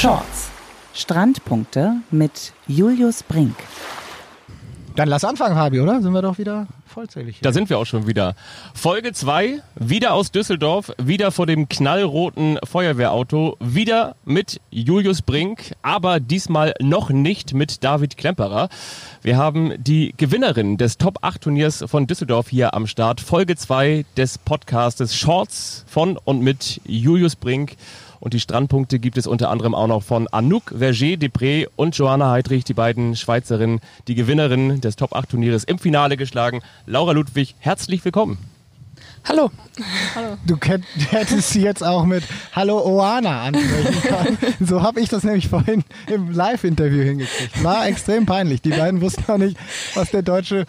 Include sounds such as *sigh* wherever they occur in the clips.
Shorts. Strandpunkte mit Julius Brink. Dann lass anfangen, Fabi, oder? Sind wir doch wieder vollzählig. Da sind wir auch schon wieder. Folge 2, wieder aus Düsseldorf, wieder vor dem knallroten Feuerwehrauto, wieder mit Julius Brink, aber diesmal noch nicht mit David Klemperer. Wir haben die Gewinnerin des Top 8 Turniers von Düsseldorf hier am Start. Folge 2 des Podcastes Shorts von und mit Julius Brink. Und die Strandpunkte gibt es unter anderem auch noch von Anouk Verger-Depré und Johanna Heidrich, die beiden Schweizerinnen, die Gewinnerinnen des Top 8 Turnieres im Finale geschlagen. Laura Ludwig, herzlich willkommen. Hallo. Hallo. Du hättest sie jetzt auch mit Hallo Oana ansprechen *laughs* können. So habe ich das nämlich vorhin im Live-Interview hingekriegt. War extrem peinlich. Die beiden wussten noch nicht, was der deutsche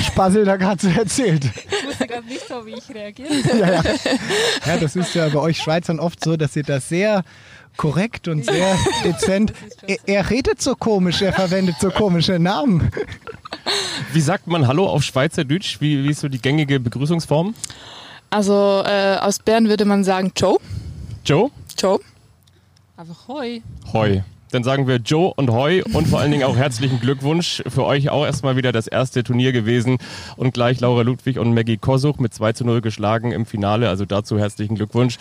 Spassel da gerade so erzählt. Ich wusste gerade nicht so, wie ich reagiere. Ja, ja. ja, das ist ja bei euch Schweizern oft so, dass ihr das sehr korrekt und sehr dezent. Er, er, redet so komisch, er verwendet so komische Namen. Wie sagt man Hallo auf Schweizerdeutsch? Wie, wie ist so die gängige Begrüßungsform? Also äh, aus Bern würde man sagen Joe. Joe? Joe. Einfach Hoi. Hoi. Dann sagen wir Joe und Hoi und vor allen Dingen auch herzlichen Glückwunsch. Für euch auch erstmal wieder das erste Turnier gewesen und gleich Laura Ludwig und Maggie Kosuch mit 2 zu 0 geschlagen im Finale. Also dazu herzlichen Glückwunsch.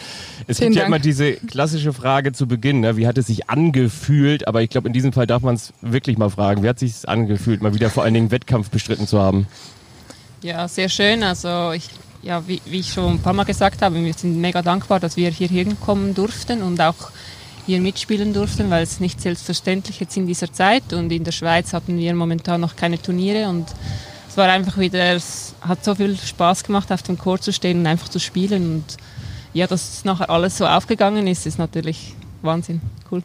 Es Vielen gibt ja Dank. immer diese klassische Frage zu Beginn, ne? wie hat es sich angefühlt? Aber ich glaube, in diesem Fall darf man es wirklich mal fragen. Wie hat es sich angefühlt, mal wieder vor allen Dingen Wettkampf bestritten zu haben? Ja, sehr schön. Also ich, ja, wie, wie ich schon ein paar Mal gesagt habe, wir sind mega dankbar, dass wir hier hinkommen durften und auch hier mitspielen durften, weil es nicht selbstverständlich jetzt in dieser Zeit und in der Schweiz hatten wir momentan noch keine Turniere und es war einfach wieder, es hat so viel Spaß gemacht, auf dem Chor zu stehen und einfach zu spielen und ja, dass nachher alles so aufgegangen ist, ist natürlich Wahnsinn, cool.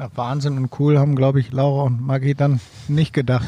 Ja, Wahnsinn und cool haben, glaube ich, Laura und Maggie dann nicht gedacht.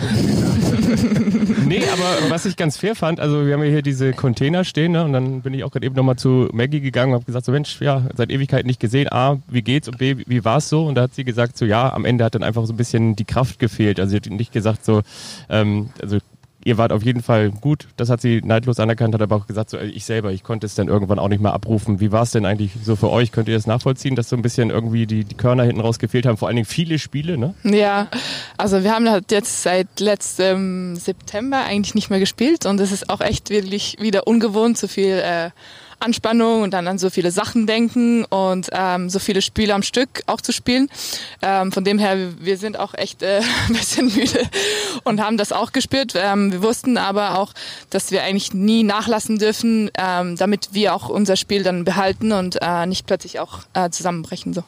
Nee, aber was ich ganz fair fand, also wir haben ja hier diese Container stehen, ne? Und dann bin ich auch gerade eben nochmal zu Maggie gegangen und habe gesagt, so Mensch, ja, seit Ewigkeit nicht gesehen. A, wie geht's? Und B, wie war's so? Und da hat sie gesagt, so ja, am Ende hat dann einfach so ein bisschen die Kraft gefehlt. Also sie hat nicht gesagt, so, ähm, also ihr wart auf jeden Fall gut, das hat sie neidlos anerkannt, hat aber auch gesagt, so ich selber, ich konnte es dann irgendwann auch nicht mehr abrufen. Wie war es denn eigentlich so für euch? Könnt ihr das nachvollziehen, dass so ein bisschen irgendwie die, die Körner hinten raus gefehlt haben? Vor allen Dingen viele Spiele, ne? Ja, also wir haben halt jetzt seit letztem September eigentlich nicht mehr gespielt und es ist auch echt wirklich wieder ungewohnt, so viel äh, Anspannung und dann an so viele Sachen denken und ähm, so viele Spiele am Stück auch zu spielen. Ähm, von dem her, wir sind auch echt äh, *laughs* ein bisschen müde und haben das auch gespürt. Ähm, wir wussten aber auch, dass wir eigentlich nie nachlassen dürfen, ähm, damit wir auch unser Spiel dann behalten und äh, nicht plötzlich auch äh, zusammenbrechen. So.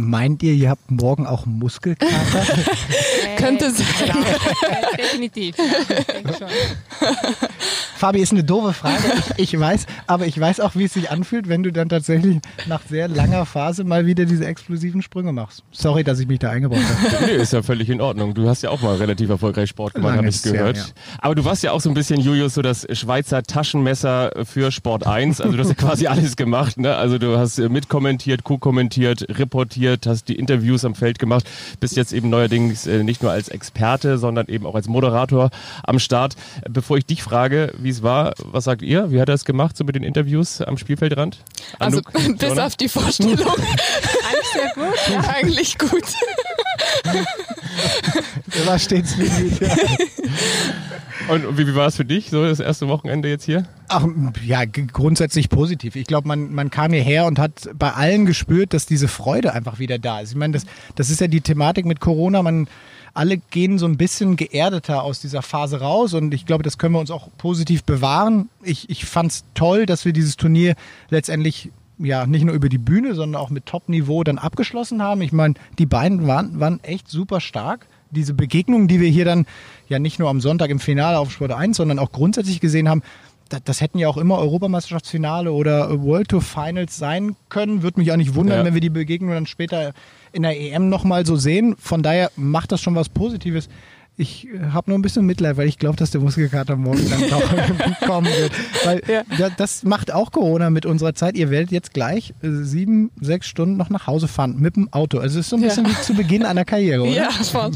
Meint ihr, ihr habt morgen auch einen Muskelkater? *laughs* Könnte sein. Äh, definitiv, ja. *laughs* Fabi, ist eine doofe Frage, ich, ich weiß, aber ich weiß auch, wie es sich anfühlt, wenn du dann tatsächlich nach sehr langer Phase mal wieder diese explosiven Sprünge machst. Sorry, dass ich mich da eingebaut habe. *laughs* Nee, ist ja völlig in Ordnung. Du hast ja auch mal relativ erfolgreich Sport gemacht, habe ich gehört. ja. Aber du warst ja auch so ein bisschen, Julius, so das Schweizer Taschenmesser für Sport 1. Also du hast ja quasi alles gemacht. Ne? Also du hast äh, mitkommentiert, co-kommentiert, reportiert, hast die Interviews am Feld gemacht, bist jetzt eben neuerdings äh, nicht nur als Experte, sondern eben auch als Moderator am Start. Bevor ich dich frage, wie es war, was sagt ihr? Wie hat er es gemacht, so mit den Interviews am Spielfeldrand? Also Anouk, *laughs* bis Johanna? auf die Vorstellung *laughs* Eigentlich sehr gut. ja, *laughs* eigentlich gut. Der war stets bemüht. Und wie, wie war es für dich, so das erste Wochenende jetzt hier? Ach, ja, grundsätzlich positiv. Ich glaube, man, man kam hierher und hat bei allen gespürt, dass diese Freude einfach wieder da ist. Ich meine, das, das ist ja die Thematik mit Corona. Man, alle gehen so ein bisschen geerdeter aus dieser Phase raus und ich glaube, das können wir uns auch positiv bewahren. Ich, ich fand es toll, dass wir dieses Turnier letztendlich ja nicht nur über die Bühne, sondern auch mit Top-Niveau dann abgeschlossen haben. Ich meine, die beiden waren, waren echt super stark. Diese Begegnungen, die wir hier dann ja nicht nur am Sonntag im Finale auf Sport 1, sondern auch grundsätzlich gesehen haben, das, das hätten ja auch immer Europameisterschaftsfinale oder World Tour Finals sein können. Würde mich auch nicht wundern, Ja. wenn wir die Begegnung dann später in der EM nochmal so sehen. Von daher macht das schon was Positives. Ich habe nur ein bisschen Mitleid, weil ich glaube, dass der Muskelkater morgen dann *laughs* kommen wird. Weil Ja. da- das macht auch Corona mit unserer Zeit. Ihr werdet jetzt gleich äh, sieben, sechs Stunden noch nach Hause fahren mit dem Auto. Also es ist so ein Ja. bisschen wie zu Beginn einer Karriere, oder? *laughs* Ja, voll.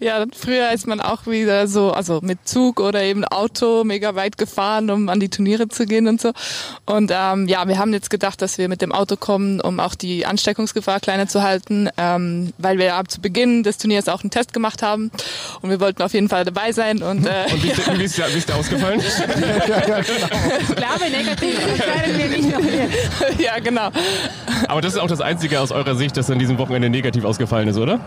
Ja, früher ist man auch wieder so, also mit Zug oder eben Auto mega weit gefahren, um an die Turniere zu gehen und so. Und ähm, ja, wir haben jetzt gedacht, dass wir mit dem Auto kommen, um auch die Ansteckungsgefahr kleiner zu halten, ähm, weil wir ja zu Beginn des Turniers auch einen Test gemacht haben und wir wollten auf jeden Fall dabei sein und, äh, Und wie ist, wie ist, wie ist der ausgefallen? *laughs* Ich glaube, negativ werden wir nicht noch hier. *laughs* ja, genau. Aber das ist auch das Einzige aus eurer Sicht, das an diesem Wochenende negativ ausgefallen ist, oder?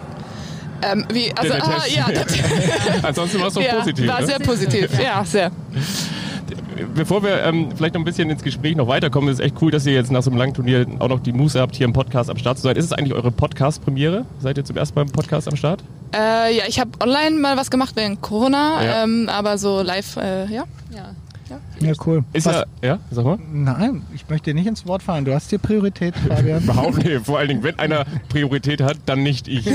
Ähm, wie, also, Der- der ah, ja, *laughs* Ansonsten war es doch ja, positiv. war ne? sehr positiv, ja, sehr. Bevor wir ähm, vielleicht noch ein bisschen ins Gespräch noch weiterkommen, ist es echt cool, dass ihr jetzt nach so einem langen Turnier auch noch die Muße habt, hier im Podcast am Start zu sein. Ist es eigentlich eure Podcast-Premiere? Seid ihr zum ersten Mal im Podcast am Start? Äh, ja, ich habe online mal was gemacht während Corona, Ja. ähm, aber so live, äh, ja. Ja. Ja, cool. Ist Was- ja, ja, sag mal. Nein, ich möchte dir nicht ins Wort fallen. Du hast hier Priorität, Fabian. *laughs* Überhaupt nicht. Vor allen Dingen, wenn einer Priorität hat, dann nicht ich.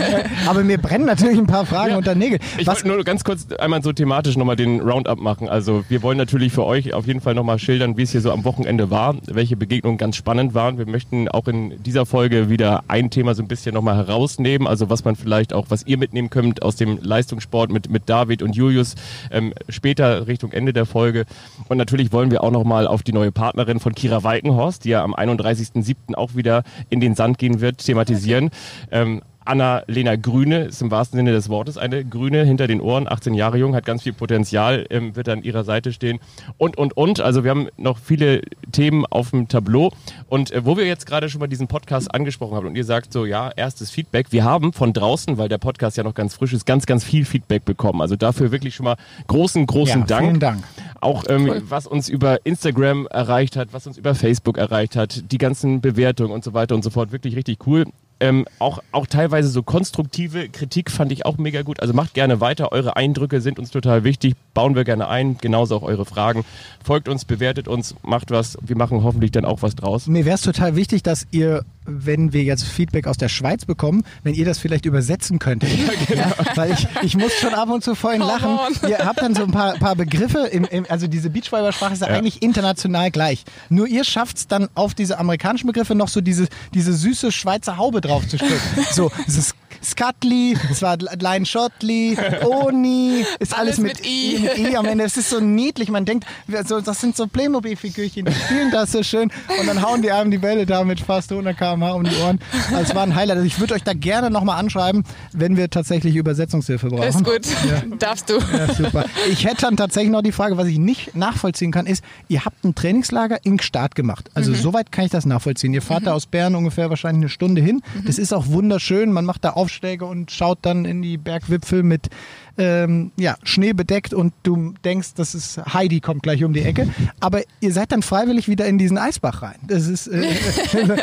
*laughs* Aber mir brennen natürlich ein paar Fragen Ja. unter den Nägeln. Ich wollte nur ganz kurz einmal so thematisch nochmal den Roundup machen. Also wir wollen natürlich für euch auf jeden Fall nochmal schildern, wie es hier so am Wochenende war, welche Begegnungen ganz spannend waren. Wir möchten auch in dieser Folge wieder ein Thema so ein bisschen nochmal herausnehmen, also was man vielleicht auch, was ihr mitnehmen könnt aus dem Leistungssport mit, mit David und Julius ähm, später Richtung Ende der Folge. Und natürlich wollen wir auch nochmal auf die neue Partnerin von Kira Walkenhorst, die ja am 31.07. auch wieder in den Sand gehen wird, thematisieren. Ähm, Anna-Lena Grüne ist im wahrsten Sinne des Wortes eine Grüne hinter den Ohren, 18 Jahre jung, hat ganz viel Potenzial, ähm, wird an ihrer Seite stehen und, und, und. Also wir haben noch viele Themen auf dem Tableau und äh, wo wir jetzt gerade schon mal diesen Podcast angesprochen haben und ihr sagt so, ja, erstes Feedback. Wir haben von draußen, weil der Podcast ja noch ganz frisch ist, ganz, ganz viel Feedback bekommen. Also dafür wirklich schon mal großen, großen Ja, Dank. vielen Dank. Auch ähm, was uns über Instagram erreicht hat, was uns über Facebook erreicht hat, die ganzen Bewertungen und so weiter und so fort. Wirklich richtig cool. Ähm, auch, auch teilweise so konstruktive Kritik fand ich auch mega gut. Also macht gerne weiter. Eure Eindrücke sind uns total wichtig. Bauen wir gerne ein. Genauso auch eure Fragen. Folgt uns, bewertet uns, macht was. Wir machen hoffentlich dann auch was draus. Mir wäre es total wichtig, dass ihr, wenn wir jetzt Feedback aus der Schweiz bekommen, wenn ihr das vielleicht übersetzen könntet. *laughs* Ja, weil ich, ich muss schon ab und zu vorhin Come lachen. on. Ihr habt dann so ein paar, paar Begriffe, im, im, also diese Beachvolleyball-Sprache ist ja, Ja. eigentlich international gleich. Nur ihr schafft es dann auf diese amerikanischen Begriffe noch so diese, diese süße Schweizer Haube draufzustellen. so, dieses Skatli, es war Line Shotli, Oni, ist alles, Alles mit, mit I. mit I am Ende. Es ist so niedlich. Man denkt, das sind so Playmobil-Figürchen, die spielen das so schön und dann hauen die einem die Bälle da mit fast 100 km/h um die Ohren. Also es war ein Highlight. Also ich würde euch da gerne nochmal anschreiben, wenn wir tatsächlich Übersetzungshilfe brauchen. Ist gut. Darfst du. Ja, super. Ich hätte dann tatsächlich noch die Frage, was ich nicht nachvollziehen kann, ist, ihr habt ein Trainingslager in Gstaad gemacht. Also soweit kann ich das nachvollziehen. Ihr fahrt da aus Bern ungefähr wahrscheinlich eine Stunde hin. Das ist auch wunderschön. Man macht da Aufschläge und schaut dann in die Bergwipfel mit ähm, ja, Schnee bedeckt und du denkst, das ist Heidi kommt gleich um die Ecke. Aber ihr seid dann freiwillig wieder in diesen Eisbach rein. Das ist, äh, *laughs*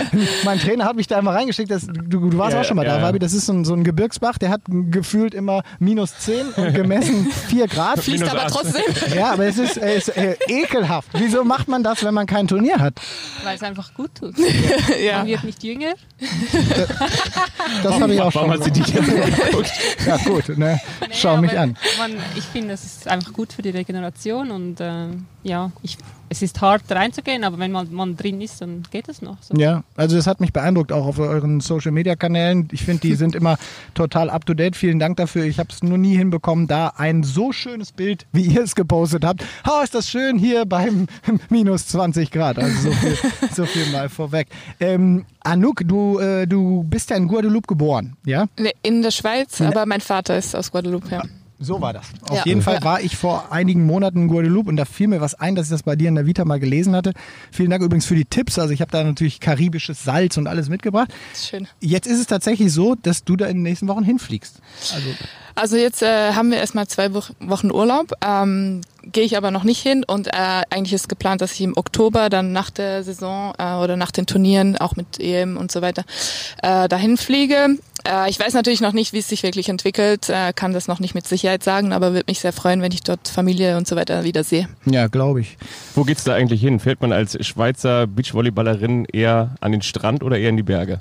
*laughs* mein Trainer hat mich da immer reingeschickt. Das, du, du warst Ja, auch schon mal ja, da, ja. Fabi. Das ist so ein, so ein Gebirgsbach, der hat gefühlt immer minus 10 und gemessen *laughs* 4 Grad. Fließt Minus aber trotzdem. Ja, aber es ist, es ist äh, ekelhaft. Wieso macht man das, wenn man kein Turnier hat? Weil es einfach gut tut. ja. Man wird nicht jünger. Das habe ich auch schon. Warum hat sie die denn so geguckt? Ja, gut, ne? Nee, Schau mich aber an. Man, ich finde, es ist einfach gut für die Regeneration und äh, ja, ich, es ist hart reinzugehen, aber wenn man, man drin ist, dann geht es noch. So. Ja, also das hat mich beeindruckt, auch auf euren Social Media Kanälen. Ich finde, die sind immer total up to date. Vielen Dank dafür. Ich habe es nur nie hinbekommen, da ein so schönes Bild, wie ihr es gepostet habt. Oh, ist das schön hier beim *laughs* minus 20 Grad. Also so viel, so viel mal vorweg. Ähm, Anouk, du, äh, du bist ja in Guadeloupe geboren, ja? In der Schweiz, aber mein Vater ist aus Guadeloupe, ja. So war das. Auf Ja. jeden Fall war ich vor einigen Monaten in Guadeloupe und da fiel mir was ein, dass ich das bei dir in der Vita mal gelesen hatte. Vielen Dank übrigens für die Tipps. Also ich habe da natürlich karibisches Salz und alles mitgebracht. Ist schön. Jetzt ist es tatsächlich so, dass du da in den nächsten Wochen hinfliegst. Also Also jetzt äh, haben wir erstmal zwei Wo Wochen Urlaub, ähm, gehe ich aber noch nicht hin und äh, eigentlich ist geplant, dass ich im Oktober dann nach der Saison äh, oder nach den Turnieren, auch mit EM und so weiter, äh, dahin fliege. Äh, ich weiß natürlich noch nicht, wie es sich wirklich entwickelt, äh, kann das noch nicht mit Sicherheit sagen, aber würde mich sehr freuen, wenn ich dort Familie und so weiter wieder sehe. ja, glaube ich. Wo geht's da eigentlich hin? Fährt man als Schweizer Beachvolleyballerin eher an den Strand oder eher in die Berge?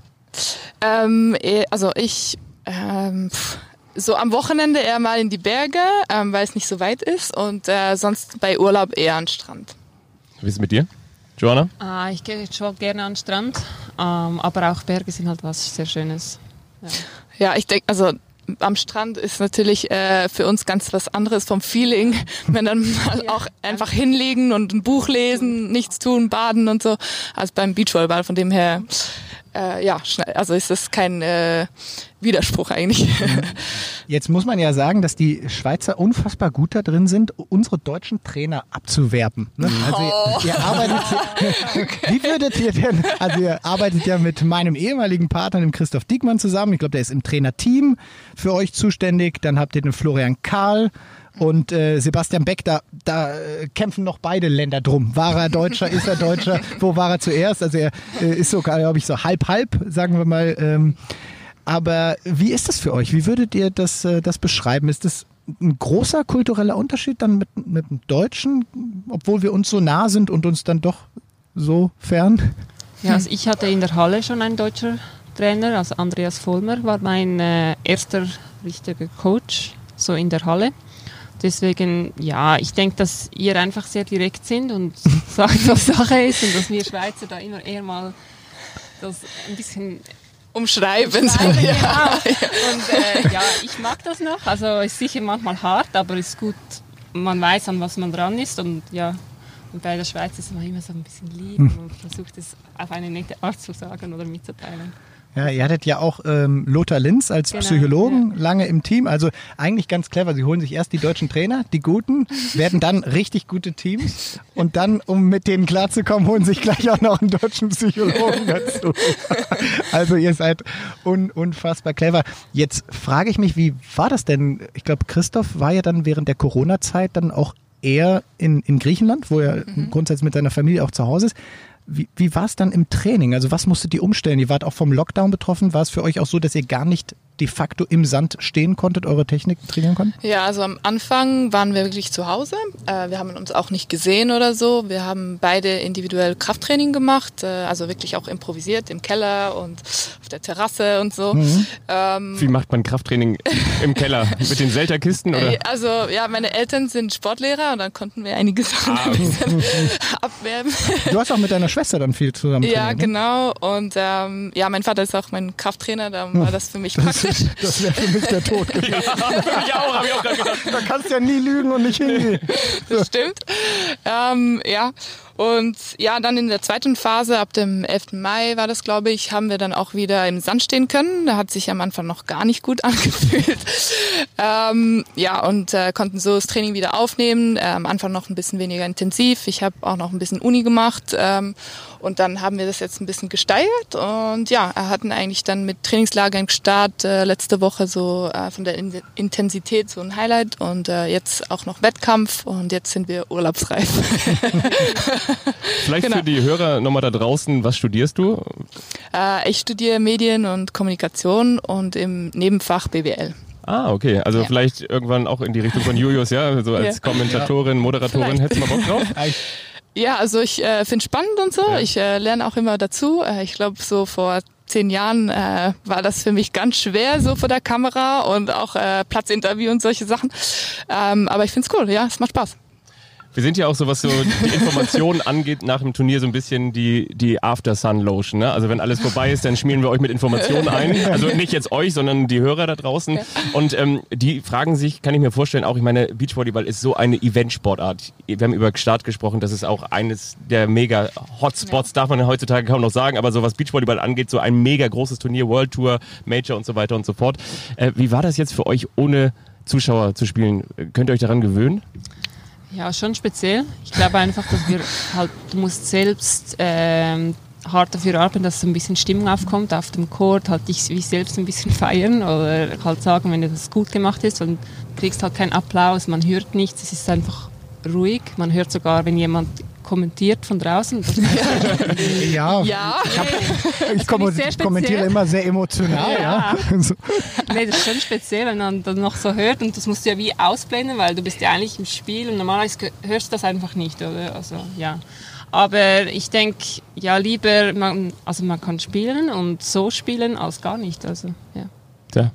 Ähm, eh, also ich, ähm, pff, so am Wochenende eher mal in die Berge, ähm, weil es nicht so weit ist und äh, sonst bei Urlaub eher an den Strand. Wie ist es mit dir, Joanna? Ah, ich gehe schon gerne an den Strand, ähm, aber auch Berge sind halt was sehr Schönes. Ja. Ja, ich denke, also am Strand ist natürlich äh, für uns ganz was anderes vom Feeling, *laughs* wenn dann mal Ja. auch einfach hinlegen und ein Buch lesen, nichts tun, baden und so, als beim Beachvolleyball. Von dem her, äh, ja, schnell, also ist das kein äh, Widerspruch eigentlich. Jetzt muss man ja sagen, dass die Schweizer unfassbar gut da drin sind, unsere deutschen Trainer abzuwerben. Ne? Also ihr, ihr arbeitet, *laughs* wie würdet ihr denn, also ihr arbeitet ja mit meinem ehemaligen Partner, dem Christoph Diekmann zusammen. Ich glaube, der ist im Trainerteam für euch zuständig. Dann habt ihr den Florian Karl und äh, Sebastian Beck, da, da äh, kämpfen noch beide Länder drum. War er Deutscher, ist er Deutscher? *laughs* Wo war er zuerst? Also er äh, ist sogar, glaube ich, so halb-halb, sagen wir mal. Ähm, aber wie ist das für euch? Wie würdet ihr das, äh, das beschreiben? Ist das ein großer kultureller Unterschied dann mit, mit dem Deutschen, obwohl wir uns so nah sind und uns dann doch so fern? Ja, also ich hatte in der Halle schon einen deutscher Trainer, also Andreas Vollmer war mein äh, erster richtiger Coach, so in der Halle. Deswegen, ja, ich denke, dass ihr einfach sehr direkt sind und *laughs* sagt, was Sache ist und dass wir Schweizer da immer eher mal das ein bisschen Umschreiben. schreiben, ja. genau. *laughs* Und äh, ja, ich mag das noch. Also ist sicher manchmal hart, aber ist gut, man weiß, an was man dran ist und ja. Und bei der Schweiz ist man immer so ein bisschen lieb und versucht es auf eine nette Art zu sagen oder mitzuteilen. Ja, ihr hattet ja auch ähm, Lothar Linz als Genau, Psychologen lange im Team. Also eigentlich ganz clever. Sie holen sich erst die deutschen Trainer, die guten, *laughs* werden dann richtig gute Teams und dann, um mit denen klarzukommen, holen sich gleich auch noch einen deutschen Psychologen *laughs* dazu. Also ihr seid un unfassbar clever. Jetzt frage ich mich, wie war das denn? Ich glaube, Christoph war ja dann während der Corona-Zeit dann auch eher in, in Griechenland, wo er grundsätzlich mit seiner Familie auch zu Hause ist. Wie, wie war es dann im Training? Also was musstet ihr umstellen? Ihr wart auch vom Lockdown betroffen. War es für euch auch so, dass ihr gar nicht de facto im Sand stehen konntet, eure Technik trainieren konntet? Ja, also am Anfang waren wir wirklich zu Hause. Äh, wir haben uns auch nicht gesehen oder so. Wir haben beide individuell Krafttraining gemacht, äh, also wirklich auch improvisiert im Keller und auf der Terrasse und so. Ähm, Wie macht man Krafttraining im Keller? *laughs* Mit den Selterkisten oder? äh, also ja, meine Eltern sind Sportlehrer und dann konnten wir einige Sachen ein bisschen *laughs* abwerben. Du hast auch mit deiner Schwester dann viel zusammen Ja, trainiert, ne? genau. Und ähm, ja, mein Vater ist auch mein Krafttrainer, da *laughs* war das für mich praktisch. Das wäre für mich der Tod *laughs* gewesen. ich auch, habe ich auch gerade gedacht. Da kannst du ja nie lügen und nicht hingehen. das stimmt. Ähm, ja. Und ja, dann in der zweiten Phase, ab dem 11. Mai war das, glaube ich, haben wir dann auch wieder im Sand stehen können. Da hat sich am Anfang noch gar nicht gut *laughs* angefühlt. ähm, ja, und äh, konnten so das Training wieder aufnehmen. Äh, am Anfang noch ein bisschen weniger intensiv. Ich habe auch noch ein bisschen Uni gemacht. Ähm, und dann haben wir das jetzt ein bisschen gesteigert. Und ja, hatten eigentlich dann mit Trainingslager im Start äh, letzte Woche so äh, von der In Intensität so ein Highlight. Und äh, jetzt auch noch Wettkampf. Und jetzt sind wir urlaubsreif. *laughs* Vielleicht Genau. für die Hörer nochmal da draußen, was studierst du? Äh, ich studiere Medien und Kommunikation und im Nebenfach BWL. Ah, okay. Also Ja. vielleicht irgendwann auch in die Richtung von Julius, ja? So als Ja. Kommentatorin, Moderatorin, Vielleicht. hättest du mal Bock drauf? Ja, also ich äh, finde spannend und so. Ja. Ich äh, lerne auch immer dazu. Äh, ich glaube, so vor zehn Jahren äh, war das für mich ganz schwer, so vor der Kamera und auch äh, Platzinterview und solche Sachen. Ähm, aber ich finde es cool, ja, es macht Spaß. Wir sind ja auch so, was so die Informationen angeht, nach dem Turnier so ein bisschen die, die After-Sun-Lotion. Ne? Also wenn alles vorbei ist, dann schmieren wir euch mit Informationen ein. Also nicht jetzt euch, sondern die Hörer da draußen. Und ähm, die fragen sich, kann ich mir vorstellen, auch, ich meine, Beachvolleyball ist so eine Eventsportart. Wir haben über Start gesprochen, das ist auch eines der mega Hotspots, darf man heutzutage kaum noch sagen, aber so was Beachvolleyball angeht, so ein mega großes Turnier, World Tour, Major und so weiter und so fort. Äh, wie war das jetzt für euch, ohne Zuschauer zu spielen? Könnt ihr euch daran gewöhnen? Ja, schon speziell. Ich glaube einfach, dass wir halt, du musst selbst ähm, hart dafür arbeiten, dass so ein bisschen Stimmung aufkommt auf dem Court, halt dich wie selbst ein bisschen *laughs* feiern oder halt sagen, wenn das gut gemacht ist und kriegst halt keinen Applaus, man hört nichts, es ist einfach ruhig. Man hört sogar, wenn jemand kommentiert von draußen. *laughs* Ja, Ja, ich kommo- sehr speziell. kommentiere immer sehr emotional. Ja. So. Nee, das ist schon speziell, wenn man dann noch so hört und das musst du ja wie ausblenden, weil du bist ja eigentlich im Spiel und normalerweise hörst du das einfach nicht, oder? Also, ja. Aber ich denke, ja, lieber, man, also man kann spielen und so spielen als gar nicht, also, ja. Tja.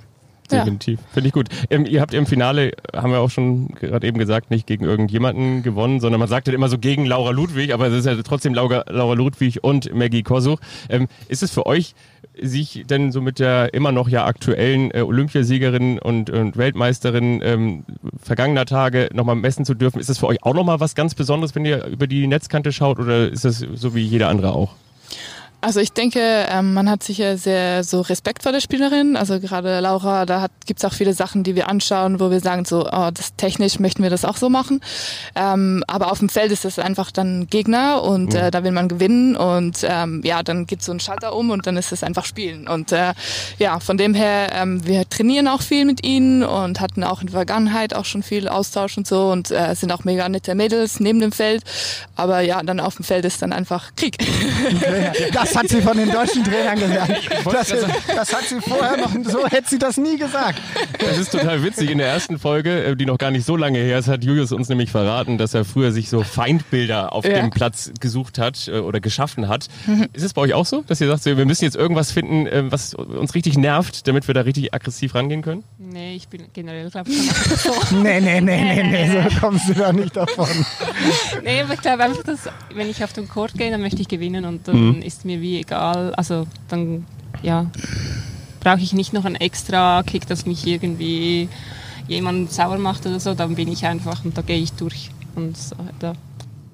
Definitiv. Finde ich gut. Ähm, ihr habt im Finale, haben wir auch schon gerade eben gesagt, nicht gegen irgendjemanden gewonnen, sondern man sagt ja immer so gegen Laura Ludwig, aber es ist ja trotzdem Laura, Laura Ludwig und Maggie Kosuch. Ähm, ist es für euch, sich denn so mit der immer noch ja aktuellen äh, Olympiasiegerin und, und Weltmeisterin ähm, vergangener Tage nochmal messen zu dürfen, ist das für euch auch nochmal was ganz Besonderes, wenn ihr über die Netzkante schaut oder ist das so wie jeder andere auch? Also ich denke, ähm, man hat sicher sehr so Respekt vor der Spielerin. Also gerade Laura, da gibt es auch viele Sachen, die wir anschauen, wo wir sagen, so, oh, das technisch möchten wir das auch so machen. Ähm, aber auf dem Feld ist das einfach dann Gegner und äh, da will man gewinnen und ähm, ja, dann geht so ein Schalter um und dann ist es einfach Spielen. Und äh, ja, von dem her, ähm, wir trainieren auch viel mit ihnen und hatten auch in der Vergangenheit auch schon viel Austausch und so und äh, sind auch mega nette Mädels neben dem Feld. Aber ja, dann auf dem Feld ist dann einfach Krieg. *laughs* Das hat sie von den deutschen Trainern gelernt. Das, das hat sie vorher noch, so hätte sie das nie gesagt. Das ist total witzig. In der ersten Folge, äh, die noch gar nicht so lange her ist, hat Julius uns nämlich verraten, dass er früher sich so Feindbilder auf Ja. dem Platz gesucht hat äh, oder geschaffen hat. Ist es bei euch auch so, dass ihr sagt, wir müssen jetzt irgendwas finden, äh, was uns richtig nervt, damit wir da richtig aggressiv rangehen können? Nee, ich bin generell, glaube ich, schon. *laughs* Nee, nee, nee, nee, nee, so kommst du da nicht davon. Nee, aber ich glaube einfach, dass wenn ich auf den Court gehe, dann möchte ich gewinnen und dann ist mir wie egal. Also dann, ja, brauche ich nicht noch einen extra Kick, dass mich irgendwie jemand sauer macht oder so. Dann bin ich einfach und da gehe ich durch. Und so, da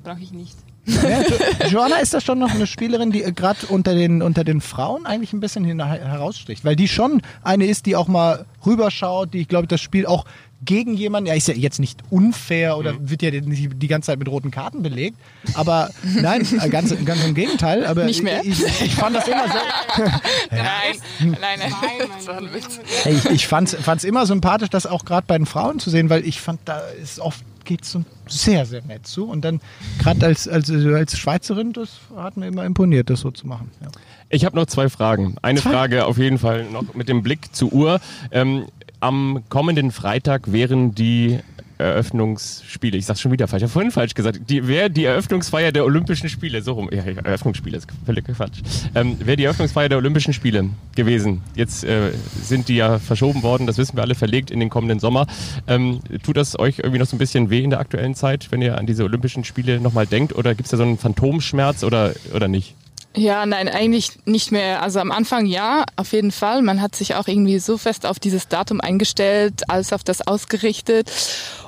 brauche ich nicht. Ja, jo Joanna ist da schon noch eine Spielerin, die gerade unter den, unter den Frauen eigentlich ein bisschen heraussticht, weil die schon eine ist, die auch mal rüberschaut, die, ich glaube, das Spiel auch gegen jemanden, ja, ist ja jetzt nicht unfair oder wird ja nicht die ganze Zeit mit roten Karten belegt, aber *laughs* nein, äh, ganz, ganz im Gegenteil. Aber Nicht mehr? Ich, ich fand das immer so, *laughs* Nein, nein, nein. Das war ein Witz. Hey, ich, ich fand es immer sympathisch, das auch gerade bei den Frauen zu sehen, weil ich fand, da ist oft geht es so sehr, sehr nett zu. Und dann gerade als, als, als Schweizerin, das hat mir immer imponiert, das so zu machen. Ja. Ich habe noch zwei Fragen. Eine Frage auf jeden Fall noch mit dem Blick zur Uhr. Ähm, am kommenden Freitag wären die Eröffnungsspiele, ich sag's schon wieder falsch, ich habe vorhin falsch gesagt, die wäre die Eröffnungsfeier der Olympischen Spiele, so rum, ja, Eröffnungsspiele ist völlig Quatsch, ähm, wäre die Eröffnungsfeier der Olympischen Spiele gewesen. Jetzt äh, sind die ja verschoben worden, das wissen wir alle, verlegt in den kommenden Sommer. Ähm, tut das euch irgendwie noch so ein bisschen weh in der aktuellen Zeit, wenn ihr an diese Olympischen Spiele nochmal denkt oder gibt's da so einen Phantomschmerz oder, oder nicht? Ja, nein, eigentlich nicht mehr. Also am Anfang ja, auf jeden Fall. Man hat sich auch irgendwie so fest auf dieses Datum eingestellt, alles auf das ausgerichtet.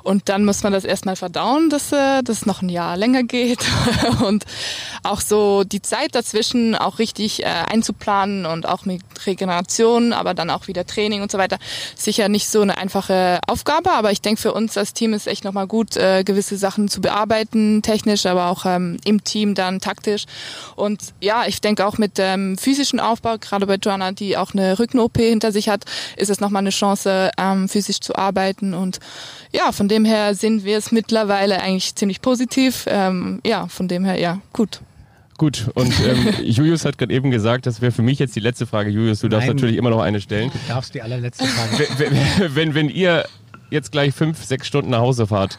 Und dann muss man das erstmal verdauen, dass äh, das noch ein Jahr länger geht. *laughs* und auch so die Zeit dazwischen auch richtig äh, einzuplanen und auch mit Regeneration, aber dann auch wieder Training und so weiter. Sicher nicht so eine einfache Aufgabe, aber ich denke für uns als Team ist echt nochmal gut, äh, gewisse Sachen zu bearbeiten, technisch, aber auch ähm, im Team dann taktisch. Und ja, ich denke auch mit dem physischen Aufbau, gerade bei Joanna, die auch eine Rücken-OP hinter sich hat, ist es nochmal eine Chance, ähm, physisch zu arbeiten. Und ja, von dem her sind wir es mittlerweile eigentlich ziemlich positiv. Ähm, ja, von dem her, ja, gut. Gut, und ähm, *laughs* Julius hat gerade eben gesagt, das wäre für mich jetzt die letzte Frage. Julius, du darfst Nein. natürlich immer noch eine stellen. Du darfst die allerletzte *laughs* Frage. Wenn, wenn, wenn, wenn ihr jetzt gleich fünf, sechs Stunden nach Hause fahrt,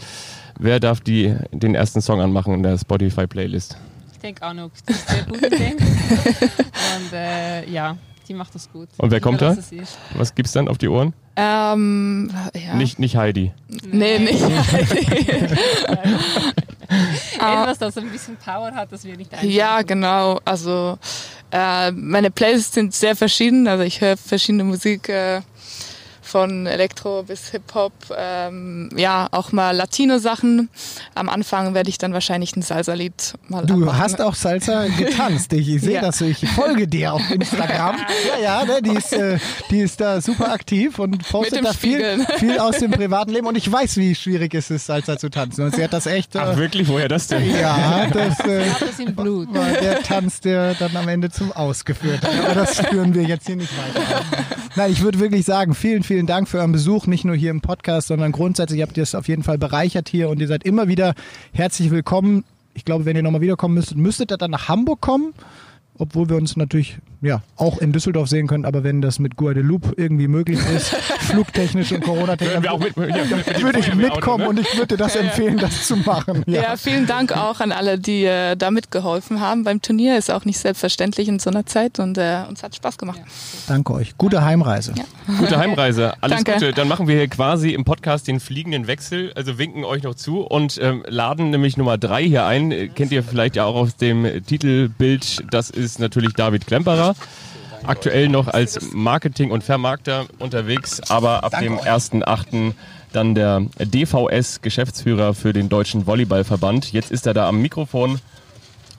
wer darf die, den ersten Song anmachen in der Spotify-Playlist? Ich denke auch noch, die ist sehr gut dem. *laughs* Und äh, ja, die macht das gut. Und wer kommt da? was es. Was gibt's dann auf die Ohren? Ähm, ja. Nicht, nicht Heidi. Nee, nicht. *laughs* *laughs* Etwas, das ein bisschen Power hat, das wir nicht einschätzen. Ja, genau. Also äh, meine Playlists sind sehr verschieden. Also ich höre verschiedene Musik äh, von Elektro bis Hip-Hop. Ähm, ja, auch mal Latino-Sachen. Am Anfang werde ich dann wahrscheinlich ein Salsa-Lied mal Du anmachen. hast auch Salsa *laughs* getanzt. Ich sehe Ja. das, ich folge dir auf Instagram. Ja, ja, ne, die, ist, äh, die ist da super aktiv und postet da viel, *laughs* viel aus dem privaten Leben. Und ich weiß, wie schwierig es ist, Salsa zu tanzen. Und sie hat das echt. Ach, Äh, wirklich? Woher das denn? ja, *laughs* das äh, das im Blut. war der Tanz, der dann am Ende zum Ausgeführt hat. Aber das führen wir jetzt hier nicht weiter. Nein, ich würde wirklich sagen, vielen, vielen Dank für euren Besuch, nicht nur hier im Podcast, sondern grundsätzlich habt ihr es auf jeden Fall bereichert hier und ihr seid immer wieder herzlich willkommen. Ich glaube, wenn ihr nochmal wiederkommen müsstet, müsstet ihr dann nach Hamburg kommen, obwohl wir uns natürlich ja auch in Düsseldorf sehen könnt. Aber wenn das mit Guadeloupe irgendwie möglich ist, *laughs* flugtechnisch und Corona-technisch, auch mit, ja, mit würde ich mitkommen ne? und ich würde das empfehlen, das zu machen. Ja. Ja. vielen Dank auch an alle, die äh, da mitgeholfen haben beim Turnier. Ist auch nicht selbstverständlich in so einer Zeit und äh, uns hat Spaß gemacht. Danke euch. Gute Heimreise. Gute Heimreise. Alles Danke. Gute. Dann machen wir hier quasi im Podcast den fliegenden Wechsel, also winken euch noch zu und ähm, laden nämlich Nummer drei hier ein. Äh, Kennt ihr vielleicht ja auch aus dem Titelbild. Das ist natürlich David Klemperer. Aktuell noch als Marketing- und Vermarkter unterwegs, aber ab dem 1.8. dann der DVS, Geschäftsführer für den Deutschen Volleyballverband. Jetzt ist er da am Mikrofon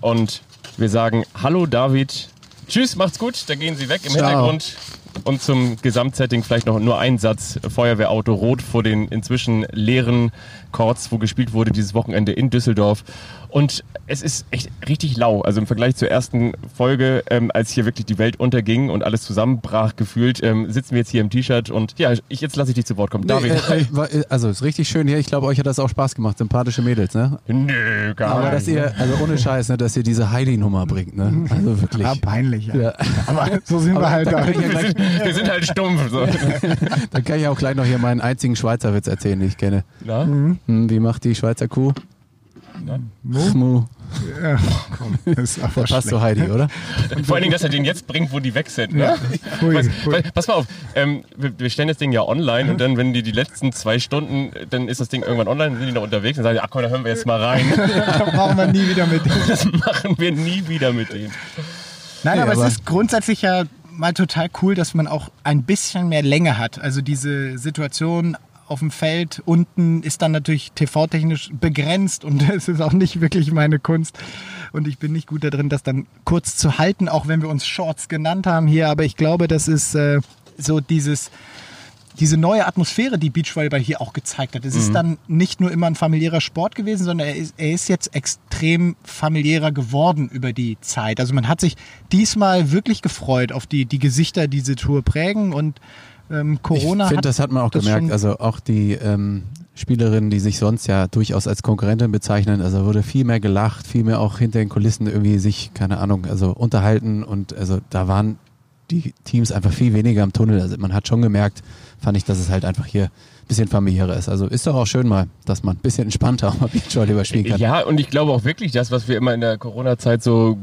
und wir sagen Hallo David. Tschüss, macht's gut. Da gehen Sie weg im Ciao. Hintergrund. Und zum Gesamtsetting vielleicht noch nur ein Satz. Feuerwehrauto rot vor den inzwischen leeren Courts, wo gespielt wurde dieses Wochenende in Düsseldorf. Und es ist echt richtig lau. Also im Vergleich zur ersten Folge, ähm, als hier wirklich die Welt unterging und alles zusammenbrach gefühlt, ähm, sitzen wir jetzt hier im T-Shirt und ja, ich, jetzt lasse ich dich zu Wort kommen. David. Nee, äh, äh, war- äh, also ist richtig schön hier. Ich glaube, euch hat das auch Spaß gemacht. Sympathische Mädels, ne? Nö, gar Aber nicht. dass ihr, also ohne Scheiß, ne, dass ihr diese Heidi-Nummer bringt, ne? Also wirklich. Ja, peinlich. Ja. Ja. Aber so sind wir halt da ja wir, sind, wir sind halt stumpf. So. *laughs* dann kann ich auch gleich noch hier meinen einzigen Schweizer Witz erzählen, den ich kenne. Na? Hm, wie macht die Schweizer Kuh? Mu. Ja, komm, das ist aber Passt zu Heidi, oder? *laughs* Vor allen Dingen, dass er den jetzt bringt, wo die weg sind. Ne? Hui, Was, hui. pass mal auf, ähm, wir, wir stellen das Ding ja online und dann, wenn die die letzten zwei Stunden, dann ist das Ding irgendwann online, dann sind die noch unterwegs und sagen, ach komm, da hören wir jetzt mal rein. Das *laughs* machen wir nie wieder mit. Das machen wir nie wieder mit denen. Nein, Nee, aber, aber- es ist grundsätzlich ja mal total cool, dass man auch ein bisschen mehr Länge hat. Also diese Situation auf dem Feld unten ist dann natürlich TV-technisch begrenzt und *laughs* es ist auch nicht wirklich meine Kunst. Und ich bin nicht gut da drin, das dann kurz zu halten, auch wenn wir uns Shorts genannt haben hier. Aber ich glaube, das ist äh, so dieses diese neue Atmosphäre, die Beachvolleyball hier auch gezeigt hat. Es ist dann nicht nur immer ein familiärer Sport gewesen, sondern er ist, er ist jetzt extrem familiärer geworden über die Zeit. Also man hat sich diesmal wirklich gefreut auf die, die Gesichter, die diese Tour prägen und ähm, Corona ich finde, das hat man auch gemerkt. Also auch die ähm, Spielerinnen, die sich sonst ja durchaus als Konkurrentin bezeichnen, also wurde viel mehr gelacht, viel mehr auch hinter den Kulissen irgendwie sich, keine Ahnung, also unterhalten und also da waren die Teams einfach viel weniger im Tunnel. Also man hat schon gemerkt, fand ich, dass es halt einfach hier ein bisschen familiärer ist. Also ist doch auch schön mal, dass man ein bisschen entspannter auch mal Beachvolleyball spielen kann. Ja, und ich glaube auch wirklich, das, was wir immer in der Corona-Zeit so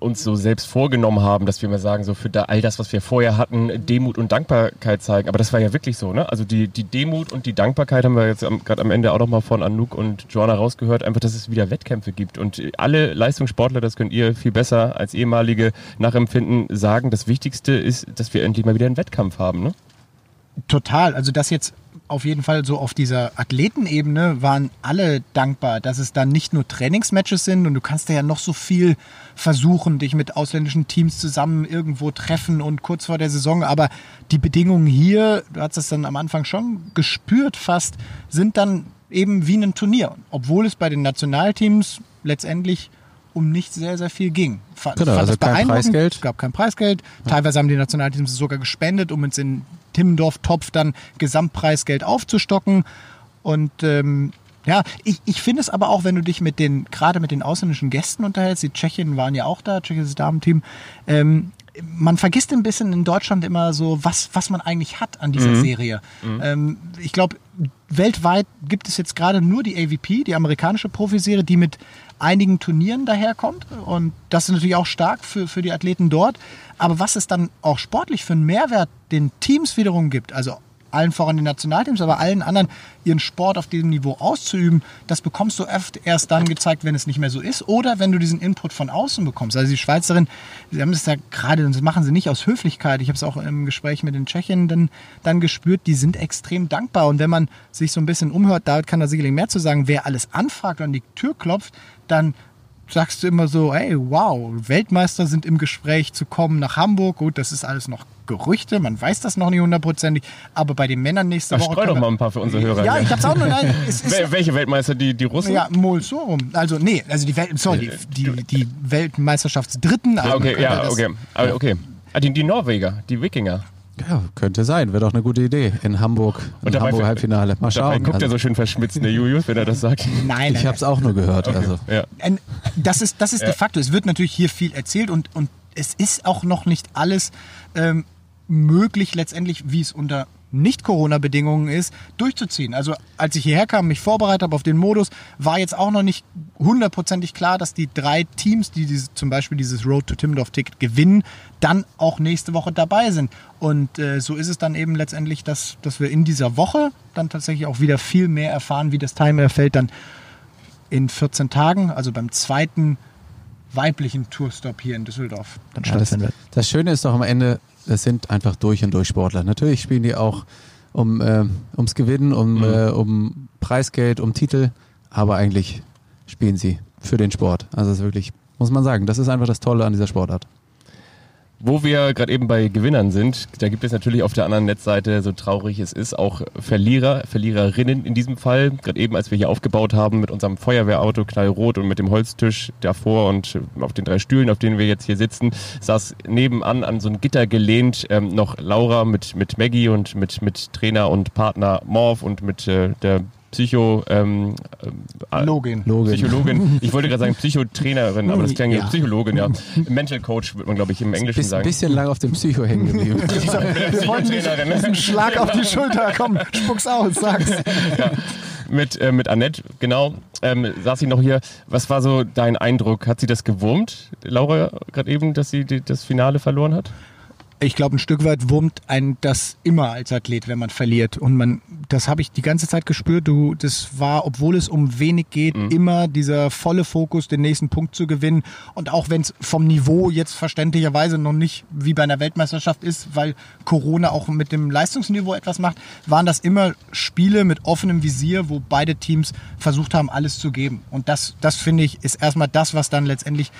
uns so selbst vorgenommen haben, dass wir mal sagen, so für da, all das, was wir vorher hatten, Demut und Dankbarkeit zeigen. Aber das war ja wirklich so, ne? Also die, die Demut und die Dankbarkeit haben wir jetzt gerade am Ende auch nochmal von Anouk und Joanna rausgehört, einfach, dass es wieder Wettkämpfe gibt. Und alle Leistungssportler, das könnt ihr viel besser als ehemalige Nachempfinden sagen, das Wichtigste ist, dass wir endlich mal wieder einen Wettkampf haben, ne? Total. Also das jetzt auf jeden Fall so auf dieser Athletenebene waren alle dankbar, dass es dann nicht nur Trainingsmatches sind und du kannst ja noch so viel versuchen, dich mit ausländischen Teams zusammen irgendwo treffen und kurz vor der Saison, aber die Bedingungen hier, du hast es dann am Anfang schon gespürt fast, sind dann eben wie ein Turnier, obwohl es bei den Nationalteams letztendlich um nicht sehr, sehr viel ging. Genau, fand also kein. Preisgeld. Es gab kein Preisgeld. Teilweise haben die Nationalteams sogar gespendet, um uns in Timmendorf-Topf dann Gesamtpreisgeld aufzustocken. Und ähm, ja, ich, ich finde es aber auch, wenn du dich mit den, gerade mit den ausländischen Gästen unterhältst, die Tschechinnen waren ja auch da, tschechisches Damenteam, ähm, man vergisst ein bisschen in Deutschland immer so, was, was man eigentlich hat an dieser Serie. Ähm, ich glaube, weltweit gibt es jetzt gerade nur die AVP, die amerikanische Profiserie, die mit einigen Turnieren daherkommt. Und das ist natürlich auch stark für, für die Athleten dort. Aber was es dann auch sportlich für einen Mehrwert den Teams wiederum gibt, also allen voran den Nationalteams, aber allen anderen ihren Sport auf diesem Niveau auszuüben, das bekommst du oft erst dann gezeigt, wenn es nicht mehr so ist oder wenn du diesen Input von außen bekommst. Also die Schweizerin, sie haben das ja gerade, das machen sie nicht aus Höflichkeit, ich habe es auch im Gespräch mit den Tschechinnen dann, dann gespürt, die sind extrem dankbar. Und wenn man sich so ein bisschen umhört, David kann da sicherlich mehr zu sagen, wer alles anfragt und an die Tür klopft, dann sagst du immer so, ey, wow, Weltmeister sind im Gespräch zu kommen nach Hamburg. Gut, das ist alles noch Gerüchte, man weiß das noch nicht hundertprozentig, aber bei den Männern nächste Ach, Woche... streu doch mal ein paar für unsere Hörer. Ja, hier. ich hab's auch noch, nein, *laughs* es Wel welche Weltmeister? Die, die Russen? ja, Mol so rum. Also, nee, also die Welt, sorry, die, die, die Weltmeisterschaftsdritten. Also Ah, okay, ja, okay. Aber okay. Ah, die, die Norweger, die Wikinger. Ja, könnte sein. Wäre doch eine gute Idee. In Hamburg, dabei- Hamburg Halbfinale. Mal Dabei schauen. guckt er Also, so schön verschmitzt, der Julius, wenn er das sagt. *laughs* Nein, ich habe es auch nur gehört. Also. Ja. Ein- Das ist, das ist de facto. Es wird natürlich hier viel erzählt und, und es ist auch noch nicht alles ähm, möglich letztendlich, wie es unter nicht-Corona-Bedingungen ist, durchzuziehen. Also als ich hierher kam, mich vorbereitet habe auf den Modus, war jetzt auch noch nicht hundertprozentig klar, dass die drei Teams, die diese, zum Beispiel dieses Road to Timmendorf-Ticket gewinnen, dann auch nächste Woche dabei sind. Und äh, so ist es dann eben letztendlich, dass, dass wir in dieser Woche dann tatsächlich auch wieder viel mehr erfahren, wie das Timer fällt dann in 14 Tagen, also beim zweiten weiblichen Tourstop hier in Düsseldorf dann Ja, das, stattfindet. das Schöne ist doch am Ende, das sind einfach durch und durch Sportler. Natürlich spielen die auch um, äh, ums Gewinnen, um, äh, um Preisgeld, um Titel, aber eigentlich spielen sie für den Sport. Also das ist wirklich, muss man sagen, das ist einfach das Tolle an dieser Sportart. Wo wir gerade eben bei Gewinnern sind, da gibt es natürlich auf der anderen Netzseite, so traurig es ist, auch Verlierer, Verliererinnen in diesem Fall. Gerade eben, als wir hier aufgebaut haben mit unserem Feuerwehrauto knallrot und mit dem Holztisch davor und auf den drei Stühlen, auf denen wir jetzt hier sitzen, saß nebenan an so ein Gitter gelehnt ähm, noch Laura mit, mit Maggie und mit, mit Trainer und Partner Morph und mit äh, der Psycho ähm, äh, Login. Login. Psychologin. *laughs* Ich wollte gerade sagen Psychotrainerin, aber das klang ja. Ja. Psychologin, ja. Mental Coach wird man, glaube ich, im Englischen Biss, sagen. bisschen lang auf dem Psycho hängen geblieben. *laughs* Wir wollten nicht *laughs* Trainerin. einen Schlag auf die Schulter. Komm, spuck's aus, sag's. mit, äh, mit Annette, genau, ähm, saß sie noch hier. Was war so dein Eindruck? Hat sie das gewurmt, Laura, gerade eben, dass sie die, das Finale verloren hat? Ich glaube, ein Stück weit wurmt ein das immer als Athlet, wenn man verliert. Und man, das habe ich die ganze Zeit gespürt. Du, das war, obwohl es um wenig geht, immer dieser volle Fokus, den nächsten Punkt zu gewinnen. Und auch wenn es vom Niveau jetzt verständlicherweise noch nicht wie bei einer Weltmeisterschaft ist, weil Corona auch mit dem Leistungsniveau etwas macht, waren das immer Spiele mit offenem Visier, wo beide Teams versucht haben, alles zu geben. Und das, das finde ich, ist erstmal das, was dann letztendlich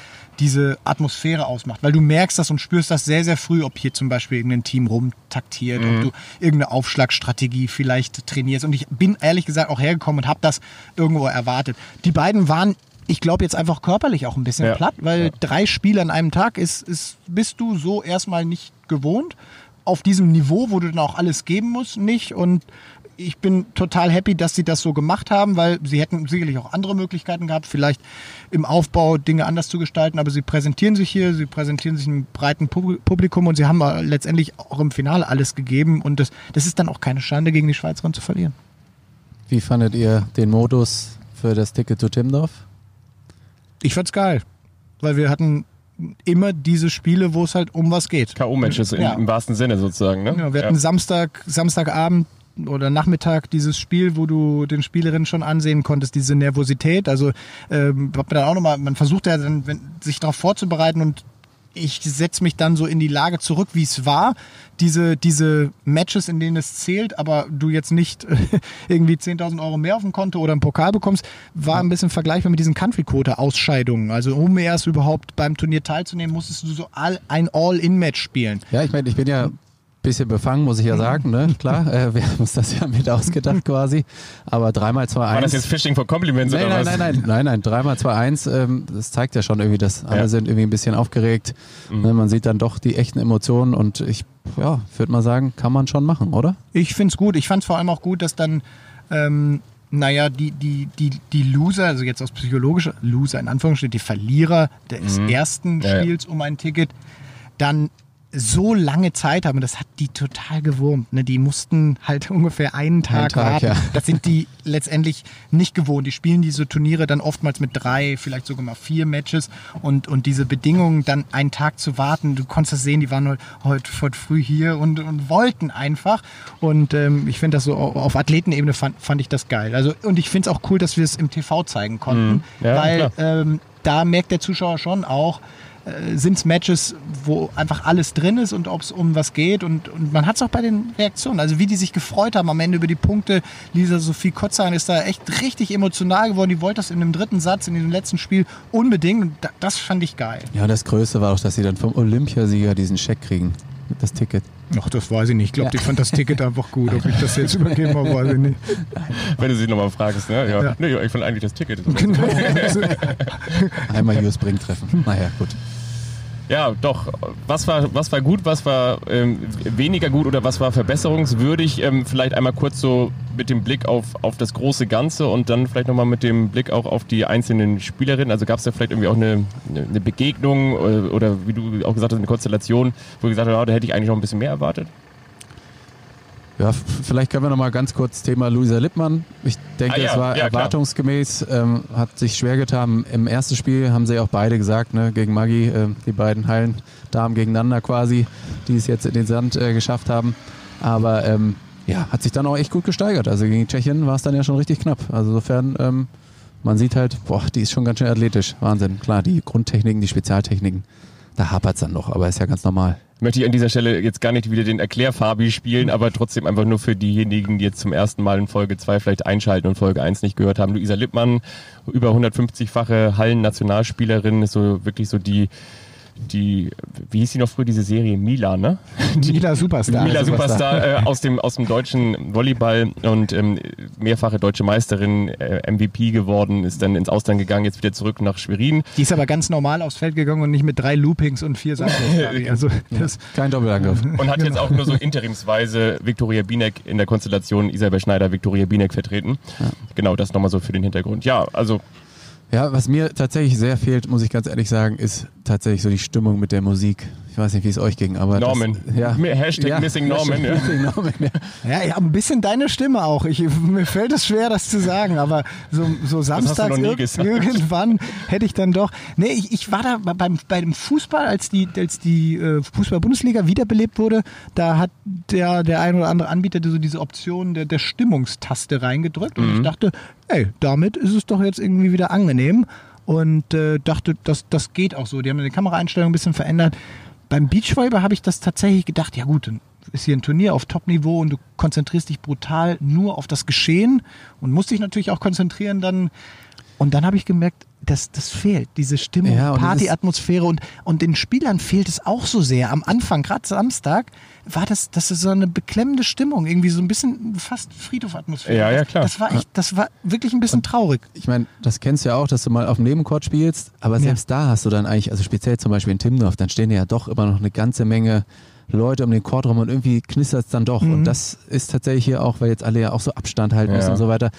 diese Atmosphäre ausmacht. Weil du merkst das und spürst das sehr, sehr früh, ob hier zum Beispiel irgendein Team rumtaktiert, ob du irgendeine Aufschlagstrategie vielleicht trainierst. Und ich bin ehrlich gesagt auch hergekommen und habe das irgendwo erwartet. Die beiden waren ich glaube jetzt einfach körperlich auch ein bisschen Ja. platt, weil Ja. drei Spiele an einem Tag ist, ist, bist du so erstmal nicht gewohnt. Auf diesem Niveau, wo du dann auch alles geben musst, nicht. Und ich bin total happy, dass sie das so gemacht haben, weil sie hätten sicherlich auch andere Möglichkeiten gehabt, vielleicht im Aufbau Dinge anders zu gestalten. Aber sie präsentieren sich hier, sie präsentieren sich einem breiten Pub- Publikum und sie haben letztendlich auch im Finale alles gegeben. Und das, das ist dann auch keine Schande, gegen die Schweizerin zu verlieren. Wie fandet ihr den Modus für das Ticket zu Timdorf? Ich fand's geil, weil wir hatten immer diese Spiele, wo es halt um was geht. K.O.-Matches im, Ja. im wahrsten Sinne sozusagen, ne? Ja, wir hatten Samstag, Samstagabend oder Nachmittag dieses Spiel, wo du den Spielerinnen schon ansehen konntest, diese Nervosität. Also ähm, man dann auch nochmal, man versucht ja dann, wenn, sich darauf vorzubereiten und ich setze mich dann so in die Lage zurück, wie es war. Diese, diese Matches, in denen es zählt, aber du jetzt nicht *laughs* irgendwie 10.000 Euro mehr auf dem Konto oder einen Pokal bekommst, war ein bisschen vergleichbar mit diesen Country-Quote-Ausscheidungen. Also um erst überhaupt beim Turnier teilzunehmen, musstest du so all, ein All-In-Match spielen. Ja, ich meine, ich bin ja ein bisschen befangen, muss ich ja sagen, ne? Klar, äh, wir haben uns das ja mit ausgedacht quasi. Aber dreimal zwei War das jetzt eins. Fishing for Compliments Nein, oder nein, was? nein, nein, nein, nein, dreimal zwei eins. Ähm, das zeigt ja schon irgendwie, dass alle Ja. sind irgendwie ein bisschen aufgeregt. Mhm. Ne, man sieht dann doch die echten Emotionen und ich, ja, würde mal sagen, kann man schon machen, oder? Ich find's gut. Ich fand's vor allem auch gut, dass dann, ähm, naja, die, die, die, die Loser, also jetzt aus psychologischer Loser in Anführungsstrichen, die Verlierer des ersten Mhm. Ja, ja. Spiels um ein Ticket, dann so lange Zeit haben, das hat die total gewurmt. Ne? Die mussten halt *laughs* ungefähr einen Tag, Tag, warten. ja. Das sind die letztendlich nicht gewohnt. Die spielen diese Turniere dann oftmals mit drei, vielleicht sogar mal vier Matches und, und diese Bedingungen, dann einen Tag zu warten, du konntest das sehen, die waren heute, heute, heute früh hier und, und wollten einfach. Und ähm, ich finde das so auf Athletenebene fand, fand ich das geil. Also, und ich finde es auch cool, dass wir es im TV zeigen konnten, Mhm. Ja, weil ähm, da merkt der Zuschauer schon auch, sind es Matches, wo einfach alles drin ist und ob es um was geht. Und, und man hat es auch bei den Reaktionen. Also wie die sich gefreut haben am Ende über die Punkte. Lisa Sophie Kotzahn ist da echt richtig emotional geworden. Die wollte das in dem dritten Satz, in dem letzten Spiel unbedingt. Das fand ich geil. Ja, das Größte war auch, dass sie dann vom Olympiasieger diesen Scheck kriegen. Das Ticket. Ach, das weiß ich nicht. Ich glaube, ich fand das Ticket einfach gut. Ob ich das jetzt übergeben habe, weiß ich nicht. Wenn du sie nochmal fragst, ne? Ja. Ja. Nee, ich fand eigentlich das Ticket. *laughs* Genau. Also, Einmal US Brink treffen. Naja, gut. Ja, doch. Was war, was war gut, was war ähm, weniger gut oder was war verbesserungswürdig? Ähm, vielleicht einmal kurz so mit dem Blick auf, auf das große Ganze und dann vielleicht nochmal mit dem Blick auch auf die einzelnen Spielerinnen. Also gab es da vielleicht irgendwie auch eine, eine Begegnung oder, oder, wie du auch gesagt hast, eine Konstellation, wo du gesagt hast, oh, da hätte ich eigentlich noch ein bisschen mehr erwartet? Ja, vielleicht können wir noch mal ganz kurz Thema Luisa Lippmann. Ich denke, Ah ja, es war ja, erwartungsgemäß, ähm, hat sich schwer getan. Im ersten Spiel haben sie auch beide gesagt, ne, gegen Maggi, äh, die beiden Hallendamen gegeneinander quasi, die es jetzt in den Sand äh, geschafft haben. Aber ähm, ja, hat sich dann auch echt gut gesteigert. Also gegen Tschechien war es dann ja schon richtig knapp. Also insofern, ähm, man sieht halt, boah, die ist schon ganz schön athletisch. Wahnsinn. Klar, die Grundtechniken, die Spezialtechniken, da hapert es dann noch, aber ist ja ganz normal. Möchte ich an dieser Stelle jetzt gar nicht wieder den Erklärfabi spielen, aber trotzdem einfach nur für diejenigen, die jetzt zum ersten Mal in Folge 2 vielleicht einschalten und Folge 1 nicht gehört haben. Luisa Lippmann, über 150-fache Hallen-Nationalspielerin, ist so wirklich so die, die, wie hieß sie noch früher, diese Serie Mila, ne? *laughs* Mila Superstar. Mila Superstar äh, aus, dem, aus dem deutschen Volleyball und ähm, mehrfache deutsche Meisterin, äh, MVP geworden, ist dann ins Ausland gegangen, jetzt wieder zurück nach Schwerin. Die ist aber ganz normal aufs Feld gegangen und nicht mit drei Loopings und vier Sachen. *laughs* Also das, Kein Doppelangriff. Und hat jetzt auch nur so *laughs* interimsweise Viktoria Binek in der Konstellation Isabel Schneider, Viktoria Binek vertreten. Genau, das nochmal so für den Hintergrund. Ja, also Ja, was mir tatsächlich sehr fehlt, muss ich ganz ehrlich sagen, ist tatsächlich so die Stimmung mit der Musik. Ich weiß nicht, wie es euch ging, aber Norman. Das, ja. Hashtag Missing Norman, ja. Missing Norman, ja. ja, ja, ein bisschen deine Stimme auch. Ich, mir fällt es schwer, das zu sagen, aber so, so hast du samstags noch nie irg gesagt. irgendwann hätte ich dann doch. Nee, ich, ich war da beim, bei dem Fußball, als die, als die äh, Fußball-Bundesliga wiederbelebt wurde, da hat der, der ein oder andere Anbieter so diese Option der, der Stimmungstaste reingedrückt und ich dachte, ey, damit ist es doch jetzt irgendwie wieder angenehm und äh, dachte, das, das geht auch so. Die haben die Kameraeinstellung ein bisschen verändert. Beim Beachvolleyball habe ich das tatsächlich gedacht, ja gut, dann ist hier ein Turnier auf Top-Niveau und du konzentrierst dich brutal nur auf das Geschehen und musst dich natürlich auch konzentrieren dann. Und dann habe ich gemerkt, das, das fehlt, diese Stimmung, Ja, Partyatmosphäre und, und den Spielern fehlt es auch so sehr. Am Anfang, gerade Samstag, war das, das ist so eine beklemmende Stimmung, irgendwie so ein bisschen fast Friedhofatmosphäre. Ja, ja, klar. Das war echt, das war wirklich ein bisschen traurig. Ich meine, das kennst du ja auch, dass du mal auf dem Nebencourt spielst, aber selbst da hast du dann eigentlich, also speziell zum Beispiel in Timdorf, dann stehen ja doch immer noch eine ganze Menge Leute um den Court rum und irgendwie knistert es dann doch. Und das ist tatsächlich hier auch, weil jetzt alle ja auch so Abstand halten müssen Ja. und so weiter.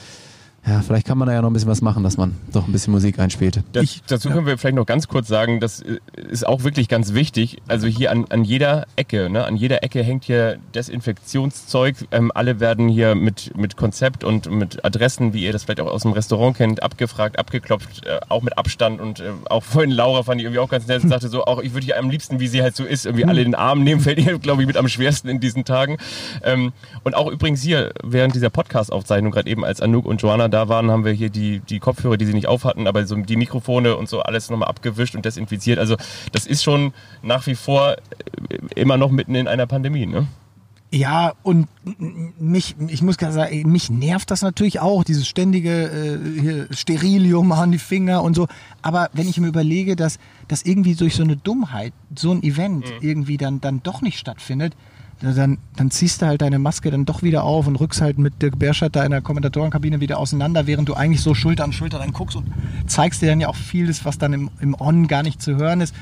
Ja, vielleicht kann man da ja noch ein bisschen was machen, dass man doch ein bisschen Musik einspielt. Das, dazu können wir vielleicht noch ganz kurz sagen, das äh, ist auch wirklich ganz wichtig. Also hier an, an jeder Ecke, ne, an jeder Ecke hängt hier Desinfektionszeug. Ähm, alle werden hier mit, mit Konzept und mit Adressen, wie ihr das vielleicht auch aus dem Restaurant kennt, abgefragt, abgeklopft, äh, auch mit Abstand. Und äh, auch vorhin Laura fand ich irgendwie auch ganz nett und sagte so, auch ich würde hier am liebsten, wie sie halt so ist, irgendwie alle in den Arm nehmen, fällt ihr, glaube ich, mit am schwersten in diesen Tagen. Ähm, und auch übrigens hier, während dieser Podcast-Aufzeichnung, gerade eben als Anouk und Joanna da waren, haben wir hier die, die Kopfhörer, die sie nicht auf hatten, aber so die Mikrofone und so alles nochmal abgewischt und desinfiziert. Also das ist schon nach wie vor äh, immer noch mitten in einer Pandemie, ne? Ja, und mich, ich muss gerade sagen, mich nervt das natürlich auch, dieses ständige äh, Sterilium an die Finger und so. Aber wenn ich mir überlege, dass, dass irgendwie durch so eine Dummheit so ein Event irgendwie dann, dann doch nicht stattfindet, dann, dann ziehst du halt deine Maske dann doch wieder auf und rückst halt mit Dirk Berschert da in der Kommentatorenkabine wieder auseinander, während du eigentlich so Schulter an Schulter dann guckst und zeigst dir dann ja auch vieles, was dann im, im On gar nicht zu hören ist.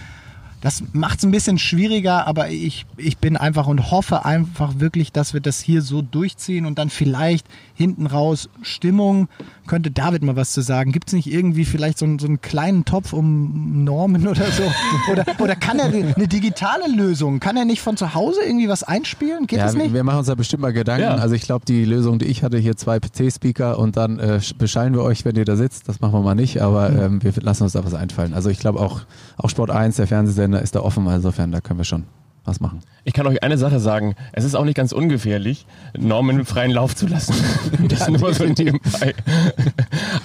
Das macht es ein bisschen schwieriger, aber ich, ich bin einfach und hoffe einfach wirklich, dass wir das hier so durchziehen und dann vielleicht hinten raus Stimmung. Könnte David mal was zu sagen? Gibt es nicht irgendwie vielleicht so, einen- so einen kleinen Topf um Normen oder so? *laughs* Oder, oder kann er eine digitale Lösung? Kann er nicht von zu Hause irgendwie was einspielen? Geht Ja, das nicht? wir machen uns da bestimmt mal Gedanken. Ja. Also ich glaube, die Lösung, die ich hatte, hier zwei PC-Speaker und dann äh, beschallen wir euch, wenn ihr da sitzt. Das machen wir mal nicht, aber ähm, wir lassen uns da was einfallen. Also ich glaube auch, auch Sport 1, der Fernsehsender, ist da offen. Insofern, da können wir schon was machen. Ich kann euch eine Sache sagen, es ist auch nicht ganz ungefährlich, Norman freien Lauf zu lassen. *laughs* Das *laughs* nur so nebenbei.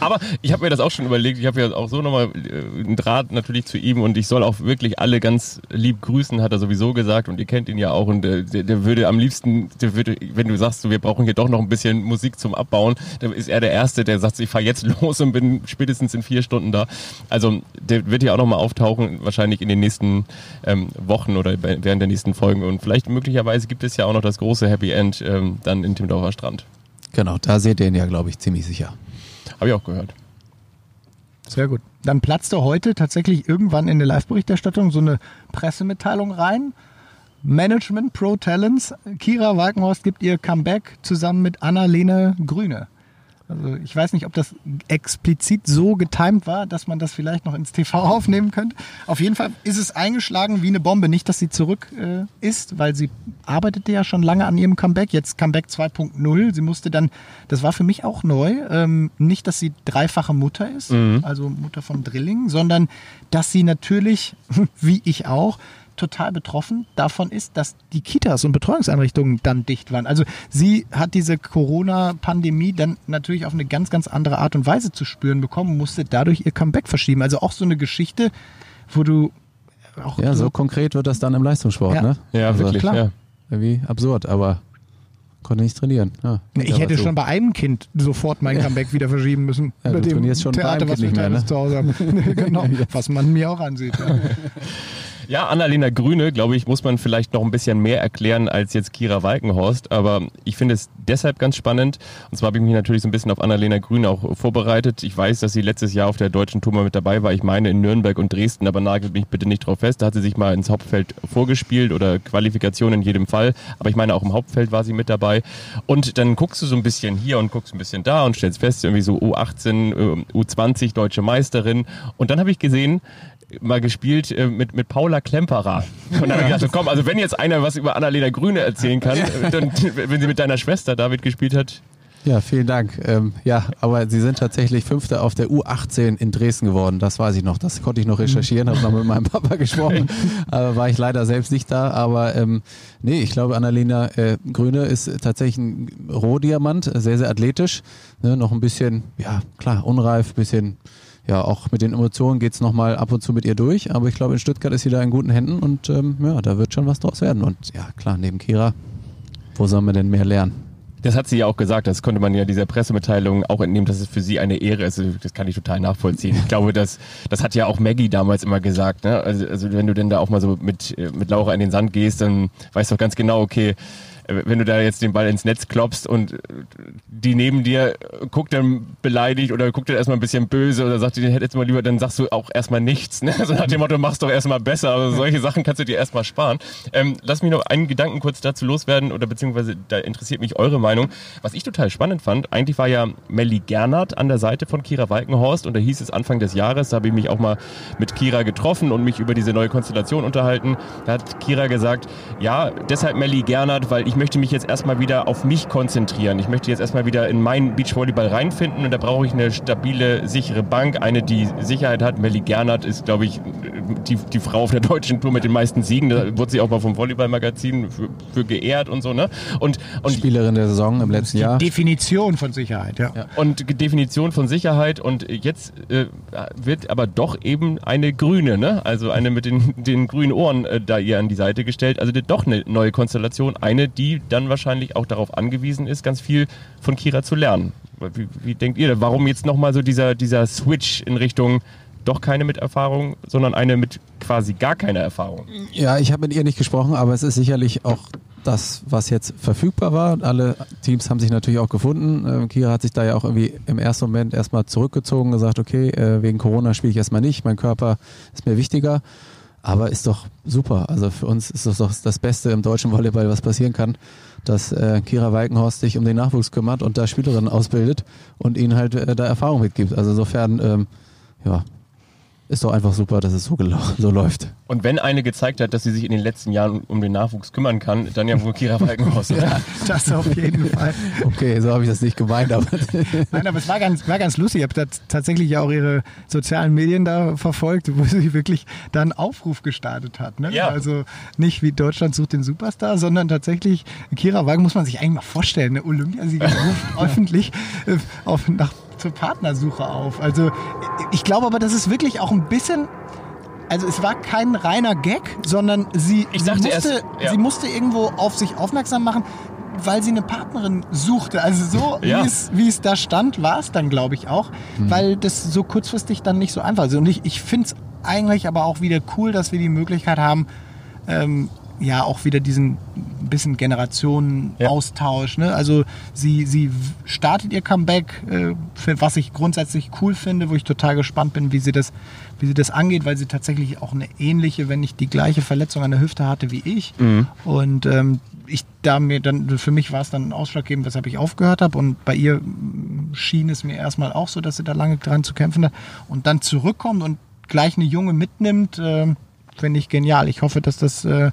Aber ich habe mir das auch schon überlegt, ich habe ja auch so nochmal äh, einen Draht natürlich zu ihm und ich soll auch wirklich alle ganz lieb grüßen, hat er sowieso gesagt und ihr kennt ihn ja auch und der, der würde am liebsten, der würde, wenn du sagst, wir brauchen hier doch noch ein bisschen Musik zum Abbauen, dann ist er der Erste, der sagt, ich fahre jetzt *laughs* los und bin spätestens in vier Stunden da. Also der wird ja auch nochmal auftauchen, wahrscheinlich in den nächsten ähm, Wochen oder während der nächsten Folgen und vielleicht möglicherweise gibt es ja auch noch das große Happy End ähm, dann in Timdorfer Strand. Genau, da seht ihr ihn ja, glaube ich, ziemlich sicher. Habe ich auch gehört. Sehr gut. Dann platzte heute tatsächlich irgendwann in der Live-Berichterstattung so eine Pressemitteilung rein. Management Pro Talents. Kira Walkenhorst gibt ihr Comeback zusammen mit Anna-Lene Grüne. Also ich weiß nicht, ob das explizit so getimt war, dass man das vielleicht noch ins TV *laughs* aufnehmen könnte. Auf jeden Fall ist es eingeschlagen wie eine Bombe. Nicht, dass sie zurück äh, ist, weil sie arbeitete ja schon lange an ihrem Comeback. Jetzt Comeback 2.0. Sie musste dann, das war für mich auch neu, ähm, nicht, dass sie dreifache Mutter ist, also Mutter von Drilling, sondern dass sie natürlich, *laughs* wie ich auch, total betroffen davon ist, dass die Kitas und Betreuungseinrichtungen dann dicht waren. Also sie hat diese Corona-Pandemie dann natürlich auf eine ganz, ganz andere Art und Weise zu spüren bekommen, musste dadurch ihr Comeback verschieben. Also auch so eine Geschichte, wo du auch Ja, so konkret wird das dann im Leistungssport, Ja. ne? Ja, Also, wirklich. klar. Ja. Irgendwie absurd, aber konnte nicht trainieren. Ja, Ich hätte aber so. schon bei einem Kind sofort mein Comeback wieder verschieben müssen. Ja, du dem trainierst schon bei Theater, einem was Kind wir nicht mehr, ne? zu Hause haben. *laughs* Genau, *laughs* was man mir auch ansieht. Ja. Annalena Grüne, glaube ich, muss man vielleicht noch ein bisschen mehr erklären als jetzt Kira Walkenhorst. Aber ich finde es deshalb ganz spannend. Und zwar habe ich mich natürlich so ein bisschen auf Annalena Grüne auch vorbereitet. Ich weiß, dass sie letztes Jahr auf der deutschen Tour mal mit dabei war. Ich meine in Nürnberg und Dresden, aber nagelt mich bitte nicht drauf fest. Da hat sie sich mal ins Hauptfeld vorgespielt oder Qualifikation in jedem Fall. Aber ich meine, auch im Hauptfeld war sie mit dabei. Und dann guckst du so ein bisschen hier und guckst ein bisschen da und stellst fest, irgendwie so U18, äh, U20 deutsche Meisterin. Und dann habe ich gesehen, mal gespielt äh, mit, mit Paula Klemperer. Und dann habe ich gedacht, komm, also wenn jetzt einer was über Annalena Grüne erzählen kann, äh, dann, wenn sie mit deiner Schwester David gespielt hat. Ja, vielen Dank. Ähm, ja, aber Sie sind tatsächlich Fünfter auf der U18 in Dresden geworden. Das weiß ich noch. Das konnte ich noch recherchieren, habe noch mit meinem Papa gesprochen. *laughs* Aber war ich leider selbst nicht da. Aber ähm, nee, ich glaube, Annalena äh, Grüne ist tatsächlich ein Rohdiamant, sehr, sehr athletisch. Ne, noch ein bisschen, ja klar, unreif, bisschen, ja, auch mit den Emotionen geht's noch mal ab und zu mit ihr durch. Aber ich glaube, in Stuttgart ist sie da in guten Händen und ähm, ja, da wird schon was draus werden. Und ja, klar, neben Kira, wo sollen wir denn mehr lernen? Das hat sie ja auch gesagt, das konnte man ja dieser Pressemitteilung auch entnehmen, dass es für sie eine Ehre ist. Das kann ich total nachvollziehen. Ich glaube, das, das hat ja auch Maggie damals immer gesagt. Ne? Also, also wenn du denn da auch mal so mit, äh, mit Laura in den Sand gehst, dann weißt du doch ganz genau, okay, wenn du da jetzt den Ball ins Netz klopfst und die neben dir guckt dann beleidigt oder guckt dann erstmal ein bisschen böse oder sagt, die hätte jetzt mal lieber, dann sagst du auch erstmal nichts. Ne? So nach dem Motto, mach's doch erstmal besser. Also solche Sachen kannst du dir erstmal sparen. Ähm, lass mich noch einen Gedanken kurz dazu loswerden oder beziehungsweise da interessiert mich eure Meinung. Was ich total spannend fand, eigentlich war ja Melly Gernert an der Seite von Kira Walkenhorst und da hieß es Anfang des Jahres, da habe ich mich auch mal mit Kira getroffen und mich über diese neue Konstellation unterhalten. Da hat Kira gesagt, ja, deshalb Melly Gernert, weil ich möchte mich jetzt erstmal wieder auf mich konzentrieren. Ich möchte jetzt erstmal wieder in meinen Beachvolleyball reinfinden und da brauche ich eine stabile, sichere Bank, eine, die Sicherheit hat. Melly Gernert ist, glaube ich, die, die Frau auf der deutschen Tour mit den meisten Siegen. Da wurde sie auch mal vom Volleyball-Magazin für, für geehrt und so, ne? Und, und Spielerin der Saison im letzten Jahr. Definition von Sicherheit, ja. und Definition von Sicherheit und jetzt äh, wird aber doch eben eine grüne, ne? Also eine mit den, den grünen Ohren äh, da ihr an die Seite gestellt. Also doch eine neue Konstellation, eine, die dann wahrscheinlich auch darauf angewiesen ist, ganz viel von Kira zu lernen. Wie, wie denkt ihr, warum jetzt nochmal so dieser, dieser Switch in Richtung doch keine mit Erfahrung, sondern eine mit quasi gar keiner Erfahrung? Ja, ich habe mit ihr nicht gesprochen, aber es ist sicherlich auch das, was jetzt verfügbar war. Alle Teams haben sich natürlich auch gefunden. Ähm, Kira hat sich da ja auch irgendwie im ersten Moment erstmal zurückgezogen, gesagt, okay, äh, wegen Corona spiele ich erstmal nicht, mein Körper ist mir wichtiger. Aber ist doch super. Also für uns ist das doch das Beste im deutschen Volleyball, was passieren kann, dass äh, Kira Walkenhorst sich um den Nachwuchs kümmert und da Spielerinnen ausbildet und ihnen halt äh, da Erfahrung mitgibt. Also insofern, ähm, ja, ist doch einfach super, dass es so, so läuft. Und wenn eine gezeigt hat, dass sie sich in den letzten Jahren um den Nachwuchs kümmern kann, dann ja wohl Kira Walkenhorst. oder? *laughs* Das auf jeden Fall. Okay, so habe ich das nicht gemeint, aber *laughs* Nein, aber es war ganz, war ganz lustig. Ich habe tats- tatsächlich ja auch ihre sozialen Medien da verfolgt, wo sie wirklich da einen Aufruf gestartet hat. Ne? Ja. Also nicht wie Deutschland sucht den Superstar, sondern tatsächlich, Kira Wagen muss man sich eigentlich mal vorstellen, eine Olympiasieger ruft *laughs* öffentlich äh, auf, nach, zur Partnersuche auf. Also ich glaube aber, das ist wirklich auch ein bisschen also es war kein reiner Gag, sondern sie, sie, musste, erst, ja. sie musste irgendwo auf sich aufmerksam machen, weil sie eine Partnerin suchte. Also so, Ja. wie, es, da stand, war es dann, glaube ich, auch, weil das so kurzfristig dann nicht so einfach ist. Und ich, ich finde es eigentlich aber auch wieder cool, dass wir die Möglichkeit haben, ähm, ja auch wieder diesen bisschen Generationenaustausch. Ne? Also sie, sie startet ihr Comeback, äh, für, was ich grundsätzlich cool finde, wo ich total gespannt bin, wie sie das, wie sie das angeht, weil sie tatsächlich auch eine ähnliche, wenn nicht die gleiche Verletzung an der Hüfte hatte wie ich. Mhm. Und ähm, ich da mir dann, für mich war es dann ausschlaggebend, weshalb ich aufgehört habe. Und bei ihr schien es mir erstmal auch so, dass sie da lange dran zu kämpfen hat. Und dann zurückkommt und gleich eine Junge mitnimmt, äh, finde ich genial. Ich hoffe, dass das äh,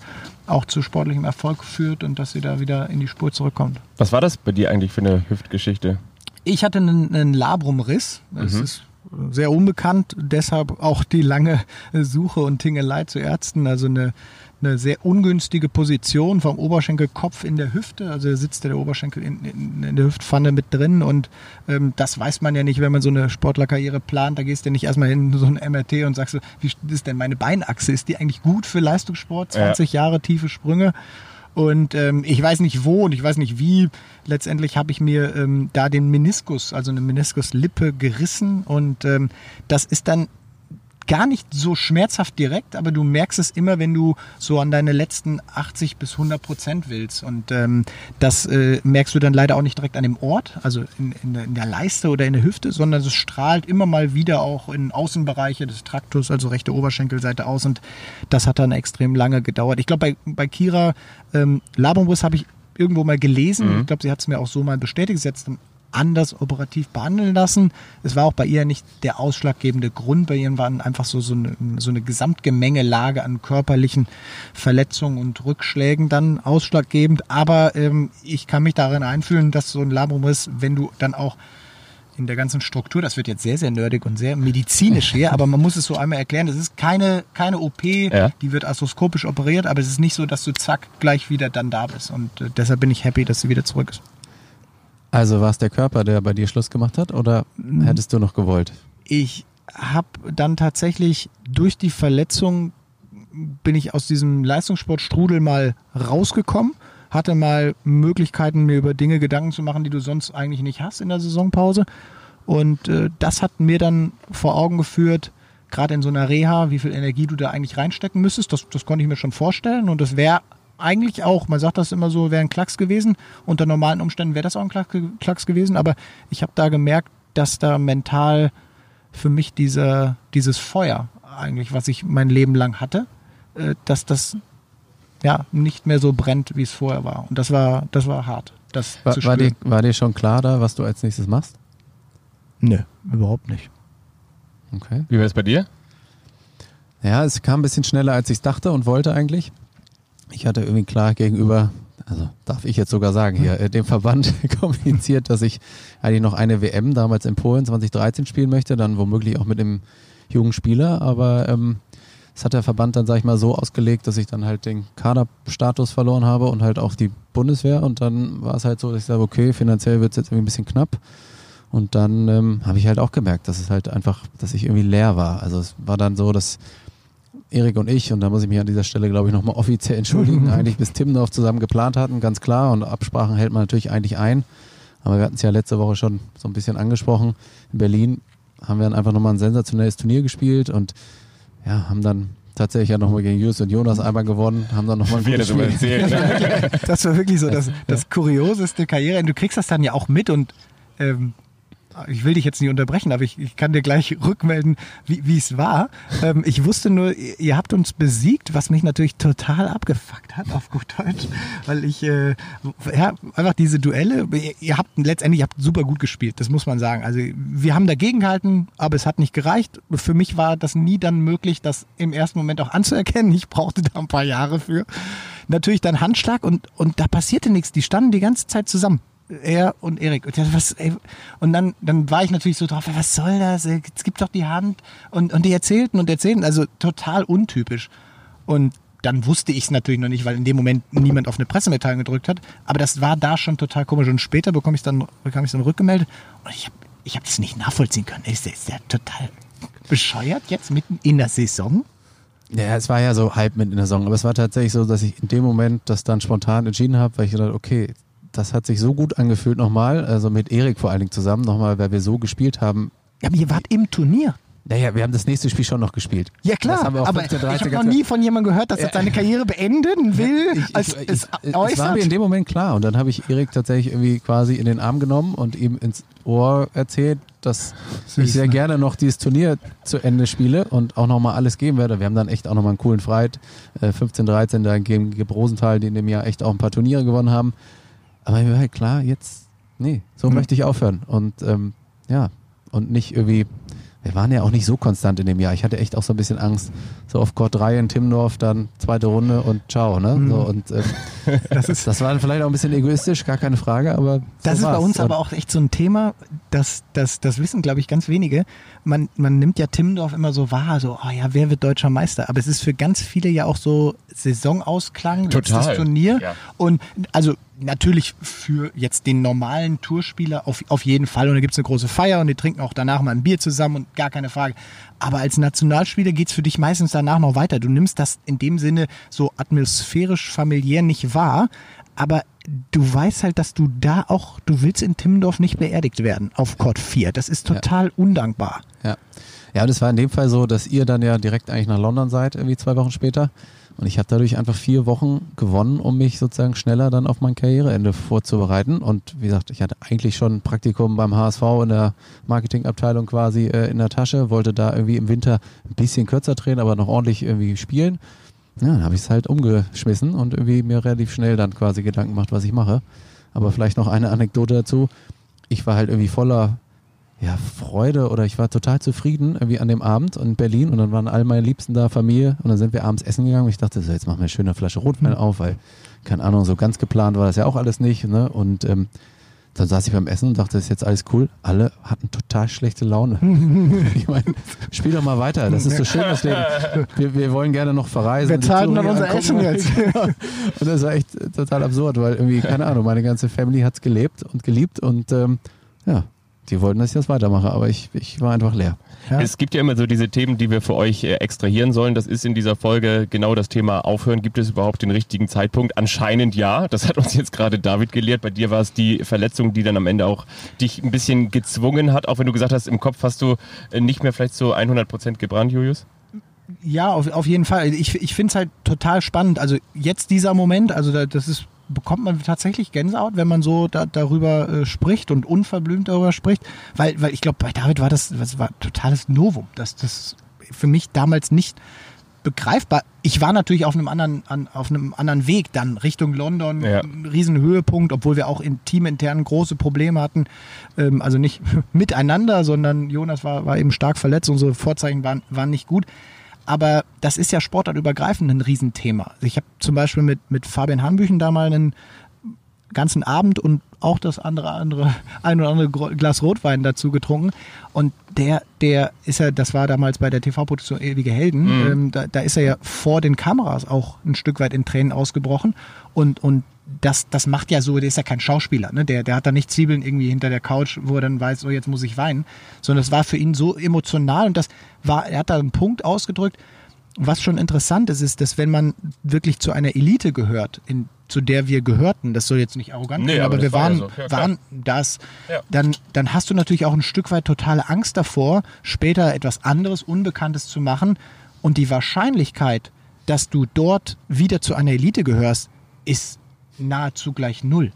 auch zu sportlichem Erfolg führt und dass sie da wieder in die Spur zurückkommt. Was war das bei dir eigentlich für eine Hüftgeschichte? Ich hatte einen, einen Labrumriss. Das Mhm. ist sehr unbekannt, deshalb auch die lange Suche und Tingelei zu Ärzten. Also eine, eine sehr ungünstige Position vom Oberschenkelkopf in der Hüfte. Also sitzt der Oberschenkel in, in, in der Hüftpfanne mit drin und ähm, das weiß man ja nicht, wenn man so eine Sportlerkarriere plant. Da gehst du nicht erstmal hin so ein MRT und sagst, so, wie ist denn meine Beinachse? Ist die eigentlich gut für Leistungssport? Ja. 20 Jahre tiefe Sprünge. Und ähm, ich weiß nicht wo und ich weiß nicht wie. Letztendlich habe ich mir ähm, da den Meniskus, also eine Meniskuslippe gerissen. Und ähm, das ist dann gar nicht so schmerzhaft direkt, aber du merkst es immer, wenn du so an deine letzten 80 bis 100 Prozent willst. Und ähm, das äh, merkst du dann leider auch nicht direkt an dem Ort, also in, in, der, in der Leiste oder in der Hüfte, sondern es strahlt immer mal wieder auch in Außenbereiche des Traktors, also rechte Oberschenkelseite aus. Und das hat dann extrem lange gedauert. Ich glaube, bei, bei Kira ähm, Labombus habe ich irgendwo mal gelesen. Ich glaube, sie hat es mir auch so mal bestätigt. Sie hat es dann anders operativ behandeln lassen. Es war auch bei ihr nicht der ausschlaggebende Grund. Bei ihr waren einfach so, so, eine, so eine Gesamtgemengelage an körperlichen Verletzungen und Rückschlägen dann ausschlaggebend. Aber ähm, ich kann mich darin einfühlen, dass so ein Labrum-Riss, wenn du dann auch in der ganzen Struktur, das wird jetzt sehr, sehr nerdig und sehr medizinisch hier, aber man muss es so einmal erklären, das ist keine, keine OP, Ja. die wird arthroskopisch operiert, aber es ist nicht so, dass du zack gleich wieder dann da bist. Und äh, deshalb bin ich happy, dass sie wieder zurück ist. Also war es der Körper, der bei dir Schluss gemacht hat oder hättest du noch gewollt? ich habe dann tatsächlich durch die Verletzung bin ich aus diesem Leistungssportstrudel mal rausgekommen, hatte mal Möglichkeiten, mir über Dinge Gedanken zu machen, die du sonst eigentlich nicht hast in der Saisonpause. Und äh, das hat mir dann vor Augen geführt, gerade in so einer Reha, wie viel Energie du da eigentlich reinstecken müsstest. Das, das konnte ich mir schon vorstellen. Und das wäre eigentlich auch, man sagt das immer so, wäre ein Klacks gewesen. Unter normalen Umständen wäre das auch ein Klacks, Klacks gewesen. Aber ich habe da gemerkt, dass da mental für mich dieser, dieses Feuer eigentlich, was ich mein Leben lang hatte, äh, dass das ja nicht mehr so brennt, wie es vorher war. Und das war, das war hart, das War, zu war, dir, war dir schon klar da, was du als nächstes machst? Nö, überhaupt nicht. Okay. Wie war es bei dir? Ja, es kam ein bisschen schneller, als ich dachte und wollte eigentlich. Ich hatte irgendwie klar gegenüber, also darf ich jetzt sogar sagen hier, äh, dem Verband *laughs* kommuniziert, dass ich eigentlich noch eine WM damals in Polen 2013 spielen möchte, dann womöglich auch mit dem jungen Spieler, aber ähm, das hat der Verband dann, sag ich mal, so ausgelegt, dass ich dann halt den Kaderstatus verloren habe und halt auch die Bundeswehr. Und dann war es halt so, dass ich sage, okay, finanziell wird es jetzt irgendwie ein bisschen knapp. Und dann ähm, habe ich halt auch gemerkt, dass es halt einfach, dass ich irgendwie leer war. Also es war dann so, dass Erik und ich, und da muss ich mich an dieser Stelle, glaube ich, nochmal offiziell entschuldigen, *laughs* eigentlich bis Timmendorf zusammen geplant hatten, ganz klar. Und Absprachen hält man natürlich eigentlich ein. Aber wir hatten es ja letzte Woche schon so ein bisschen angesprochen. In Berlin haben wir dann einfach nochmal ein sensationelles Turnier gespielt und ja, haben dann tatsächlich ja nochmal gegen Jus und Jonas einmal gewonnen, haben dann nochmal ein Wie er gutes das Spiel. erzählt. *laughs* Ne? Das war wirklich so das, das kurioseste Karriere. Du kriegst das dann ja auch mit und ähm, ich will dich jetzt nicht unterbrechen, aber ich, ich kann dir gleich *laughs* rückmelden, wie es war. Ähm, ich wusste nur, ihr ihr habt uns besiegt, was mich natürlich total abgefuckt hat, auf gut Deutsch, weil ich, äh, ja, einfach diese Duelle, ihr, ihr habt letztendlich ihr habt super gut gespielt, das muss man sagen. Also wir haben dagegen gehalten, aber es hat nicht gereicht. Für mich war das nie dann möglich, das im ersten Moment auch anzuerkennen. Ich brauchte da ein paar Jahre für. Natürlich dann Handschlag und, und da passierte nichts. Die standen die ganze Zeit zusammen er und Erik. Und, was, ey, und dann, dann war ich natürlich so drauf, was soll das? Es gibt doch die Hand. Und, und die erzählten und erzählten, also total untypisch. Und dann wusste ich es natürlich noch nicht, weil in dem Moment niemand auf eine Pressemitteilung gedrückt hat. Aber das war da schon total komisch. Und später bekam ich dann rückgemeldet. Und ich habe ich hab das nicht nachvollziehen können. Ist der, ist der total bescheuert jetzt mitten in der Saison? Ja, es war ja so halb mit in der Saison, aber es war tatsächlich so, dass ich in dem Moment das dann spontan entschieden habe, weil ich gedacht, okay, das hat sich so gut angefühlt nochmal, also mit Erik vor allen Dingen zusammen nochmal, weil wir so gespielt haben. Ja, aber ihr wart im Turnier. Naja, wir haben das nächste Spiel schon noch gespielt. Ja klar, aber 15, ich 13 habe noch nie von jemandem gehört, dass er seine Karriere beenden will, Ich, als ich, ich, es es war mir in dem Moment klar. Und dann habe ich Erik tatsächlich irgendwie quasi in den Arm genommen und ihm ins Ohr erzählt, dass Süß, ich sehr ne? gerne noch dieses Turnier zu Ende spiele und auch nochmal alles geben werde. Wir haben dann echt auch nochmal einen coolen. Äh, 15, 13 da gegen Rosenthal, die in dem Jahr echt auch ein paar Turniere gewonnen haben. Aber mir war halt klar, jetzt, nee, so Mhm. möchte ich aufhören. Und ähm, ja, und nicht irgendwie, wir waren ja auch nicht so konstant in dem Jahr. Ich hatte echt auch so ein bisschen Angst. So auf Court 3 in Timmendorf, dann zweite Runde und ciao, ne? Mhm. So, und ähm, *laughs* das ist das war vielleicht auch ein bisschen egoistisch, gar keine Frage, aber. Das so ist bei war's. uns Und aber auch echt so ein Thema, das, das, das wissen, glaube ich, ganz wenige. Man, man nimmt ja Timmendorf immer so wahr, so, oh ja, wer wird deutscher Meister? Aber es ist für ganz viele ja auch so Saisonausklang, Total. letztes Turnier. Ja. Und also natürlich für jetzt den normalen Tourspieler auf, auf jeden Fall. Und da gibt es eine große Feier und die trinken auch danach mal ein Bier zusammen und gar keine Frage. Aber als Nationalspieler geht's für dich meistens danach noch weiter. Du nimmst das in dem Sinne so atmosphärisch familiär nicht wahr, aber du weißt halt, dass du da auch, du willst in Timmendorf nicht beerdigt werden auf Court 4. Das ist total undankbar. Ja. Ja, und es war in dem Fall so, dass ihr dann ja direkt eigentlich nach London seid, irgendwie zwei Wochen später. Und ich habe dadurch einfach vier Wochen gewonnen, um mich sozusagen schneller dann auf mein Karriereende vorzubereiten. Und wie gesagt, ich hatte eigentlich schon ein Praktikum beim HSV in der Marketingabteilung quasi äh, in der Tasche, wollte da irgendwie im Winter ein bisschen kürzer drehen, aber noch ordentlich irgendwie spielen. Ja, dann habe ich es halt umgeschmissen und irgendwie mir relativ schnell dann quasi Gedanken gemacht, was ich mache. Aber vielleicht noch eine Anekdote dazu. Ich war halt irgendwie voller ja, Freude oder ich war total zufrieden irgendwie an dem Abend in Berlin und dann waren all meine Liebsten da, Familie und dann sind wir abends essen gegangen und ich dachte so, jetzt machen wir eine schöne Flasche Rotwein auf, weil, keine Ahnung, so ganz geplant war das ja auch alles nicht, ne, und ähm, dann saß ich beim Essen und dachte, das ist jetzt alles cool. Alle hatten total schlechte Laune. *laughs* ich meine, spiel doch mal weiter. Das ist so schön, das Leben. Wir, wir wollen gerne noch verreisen. Wir zahlen dann unser. Essen jetzt. *laughs* und das war echt total absurd, weil irgendwie, keine Ahnung, meine ganze Family hat's gelebt und geliebt und ähm, ja, die wollten, dass ich das weitermache, aber ich, ich war einfach leer. Ja. Es gibt ja immer so diese Themen, die wir für euch äh, extrahieren sollen. Das ist in dieser Folge genau das Thema Aufhören. Gibt es überhaupt den richtigen Zeitpunkt? Anscheinend ja. Das hat uns jetzt gerade David gelehrt. Bei dir war es die Verletzung, die dann am Ende auch dich ein bisschen gezwungen hat. Auch wenn du gesagt hast, im Kopf hast du äh, nicht mehr vielleicht so 100 Prozent gebrannt, Julius. Ja, auf, auf jeden Fall. Ich, ich finde es halt total spannend. Also jetzt dieser Moment, also da, das ist, bekommt man tatsächlich Gänsehaut, wenn man so da, darüber äh, spricht und unverblümt darüber spricht. Weil, weil ich glaube, bei David war das, das war totales Novum. Das, das für mich damals nicht begreifbar. Ich war natürlich auf einem anderen, an, auf einem anderen Weg dann Richtung London, Ja. Riesenhöhepunkt, obwohl wir auch in teamintern große Probleme hatten. Ähm, also nicht *laughs* miteinander, sondern Jonas war, war eben stark verletzt, unsere Vorzeichen waren, waren nicht gut. Aber das ist ja sportartübergreifend ein Riesenthema. Also ich habe zum Beispiel mit, mit Fabian Hanbüchen da mal einen ganzen Abend und auch das andere, andere, *laughs* ein oder andere Glas Rotwein dazu getrunken. Und der, der ist ja, das war damals bei der TV-Produktion Ewige Helden, ähm, da, da ist er ja vor den Kameras auch ein Stück weit in Tränen ausgebrochen. Und, und das, das macht ja so, der ist ja kein Schauspieler, ne? Der, der hat da nicht Zwiebeln irgendwie hinter der Couch, wo er dann weiß, oh, jetzt muss ich weinen. Sondern es war für ihn so emotional und das war, er hat da einen Punkt ausgedrückt, was schon interessant ist, ist, dass wenn man wirklich zu einer Elite gehört, in, zu der wir gehörten, das soll jetzt nicht arrogant Nee, klingen, aber aber, das wir war ja waren, so. Ja, waren das, Ja. dann, dann hast du natürlich auch ein Stück weit totale Angst davor, später etwas anderes, Unbekanntes zu machen. Und die Wahrscheinlichkeit, dass du dort wieder zu einer Elite gehörst, ist nahezu gleich null.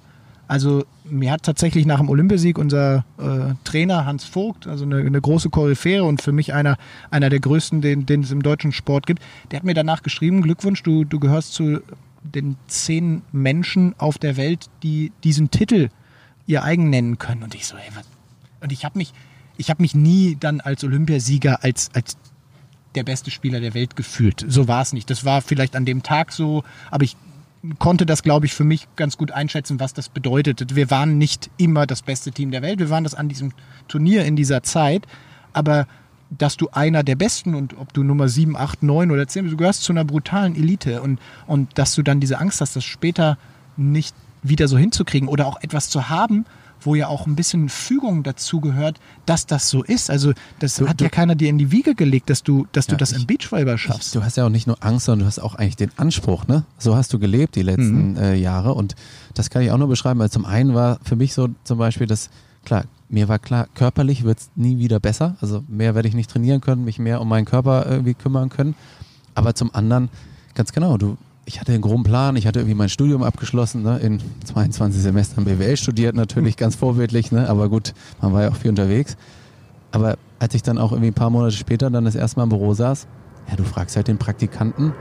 Also mir hat tatsächlich nach dem Olympiasieg unser äh, Trainer Hans Vogt, also eine, eine große Koryphäre und für mich einer, einer der größten, den, den es im deutschen Sport gibt, der hat mir danach geschrieben, Glückwunsch, du, du gehörst zu den zehn Menschen auf der Welt, die diesen Titel ihr eigen nennen können. Und ich so, ey, was? Und ich habe mich, ich mich nie dann als Olympiasieger als, als der beste Spieler der Welt gefühlt. So war es nicht. Das war vielleicht an dem Tag so, aber ich konnte das, glaube ich, für mich ganz gut einschätzen, was das bedeutet. Wir waren nicht immer das beste Team der Welt. Wir waren das an diesem Turnier in dieser Zeit. Aber dass du einer der Besten und ob du Nummer 7, 8, 9 oder 10 bist, du gehörst zu einer brutalen Elite und, und dass du dann diese Angst hast, das später nicht wieder so hinzukriegen oder auch etwas zu haben, wo ja auch ein bisschen Fügung dazu gehört, dass das so ist. Also das Du- hat du- ja keiner dir in die Wiege gelegt, dass du, dass du Ja, das ich- im Beachvolleyball schaffst. Du hast ja auch nicht nur Angst, sondern du hast auch eigentlich den Anspruch, ne? So hast du gelebt die letzten äh, Jahre und das kann ich auch nur beschreiben. Also zum einen war für mich so zum Beispiel, dass klar mir war klar, körperlich wird es nie wieder besser. Also mehr werde ich nicht trainieren können, mich mehr um meinen Körper irgendwie kümmern können. Aber zum anderen, ganz genau, du, ich hatte einen groben Plan, ich hatte irgendwie mein Studium abgeschlossen, ne, in 22 Semestern BWL studiert, natürlich *laughs* ganz vorbildlich, ne, aber gut, man war ja auch viel unterwegs. Aber als ich dann auch irgendwie ein paar Monate später dann das erste Mal im Büro saß, ja, du fragst halt den Praktikanten,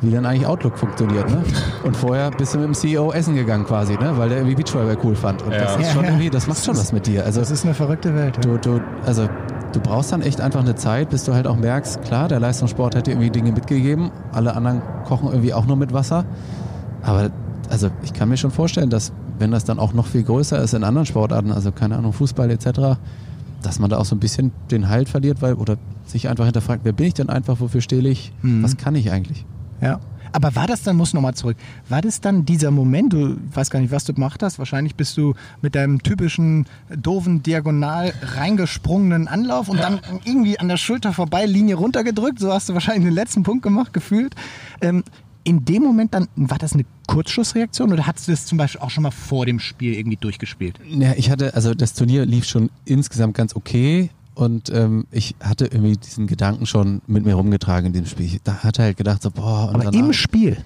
wie dann eigentlich Outlook funktioniert. Ne? Und vorher bist du mit dem CEO essen gegangen quasi, ne? weil der irgendwie Beachvolleyball cool fand. Und Ja. das ist schon irgendwie, das macht schon was mit dir. Also Das ist eine verrückte Welt. Ja. du, du, also du brauchst dann echt einfach eine Zeit, bis du halt auch merkst, klar, der Leistungssport hat dir irgendwie Dinge mitgegeben, alle anderen kochen irgendwie auch nur mit Wasser. Aber also ich kann mir schon vorstellen, dass wenn das dann auch noch viel größer ist in anderen Sportarten, also keine Ahnung, Fußball etc., dass man da auch so ein bisschen den Halt verliert, weil oder sich einfach hinterfragt, wer bin ich denn einfach, wofür stehe ich, was kann ich eigentlich? Ja. Aber war das dann, muss nochmal zurück, war das dann dieser Moment, du weiß gar nicht, was du gemacht hast, wahrscheinlich bist du mit deinem typischen doofen, diagonal reingesprungenen Anlauf und dann irgendwie an der Schulter vorbei, Linie runtergedrückt, so hast du wahrscheinlich den letzten Punkt gemacht, gefühlt. Ähm, in dem Moment dann, war das eine Kurzschussreaktion oder hattest du das zum Beispiel auch schon mal vor dem Spiel irgendwie durchgespielt? Ja, ich hatte, also das Turnier lief schon insgesamt ganz okay und ähm, ich hatte irgendwie diesen Gedanken schon mit mir rumgetragen in dem Spiel. Ich da hatte halt gedacht so, boah, und Aber danach, im Spiel.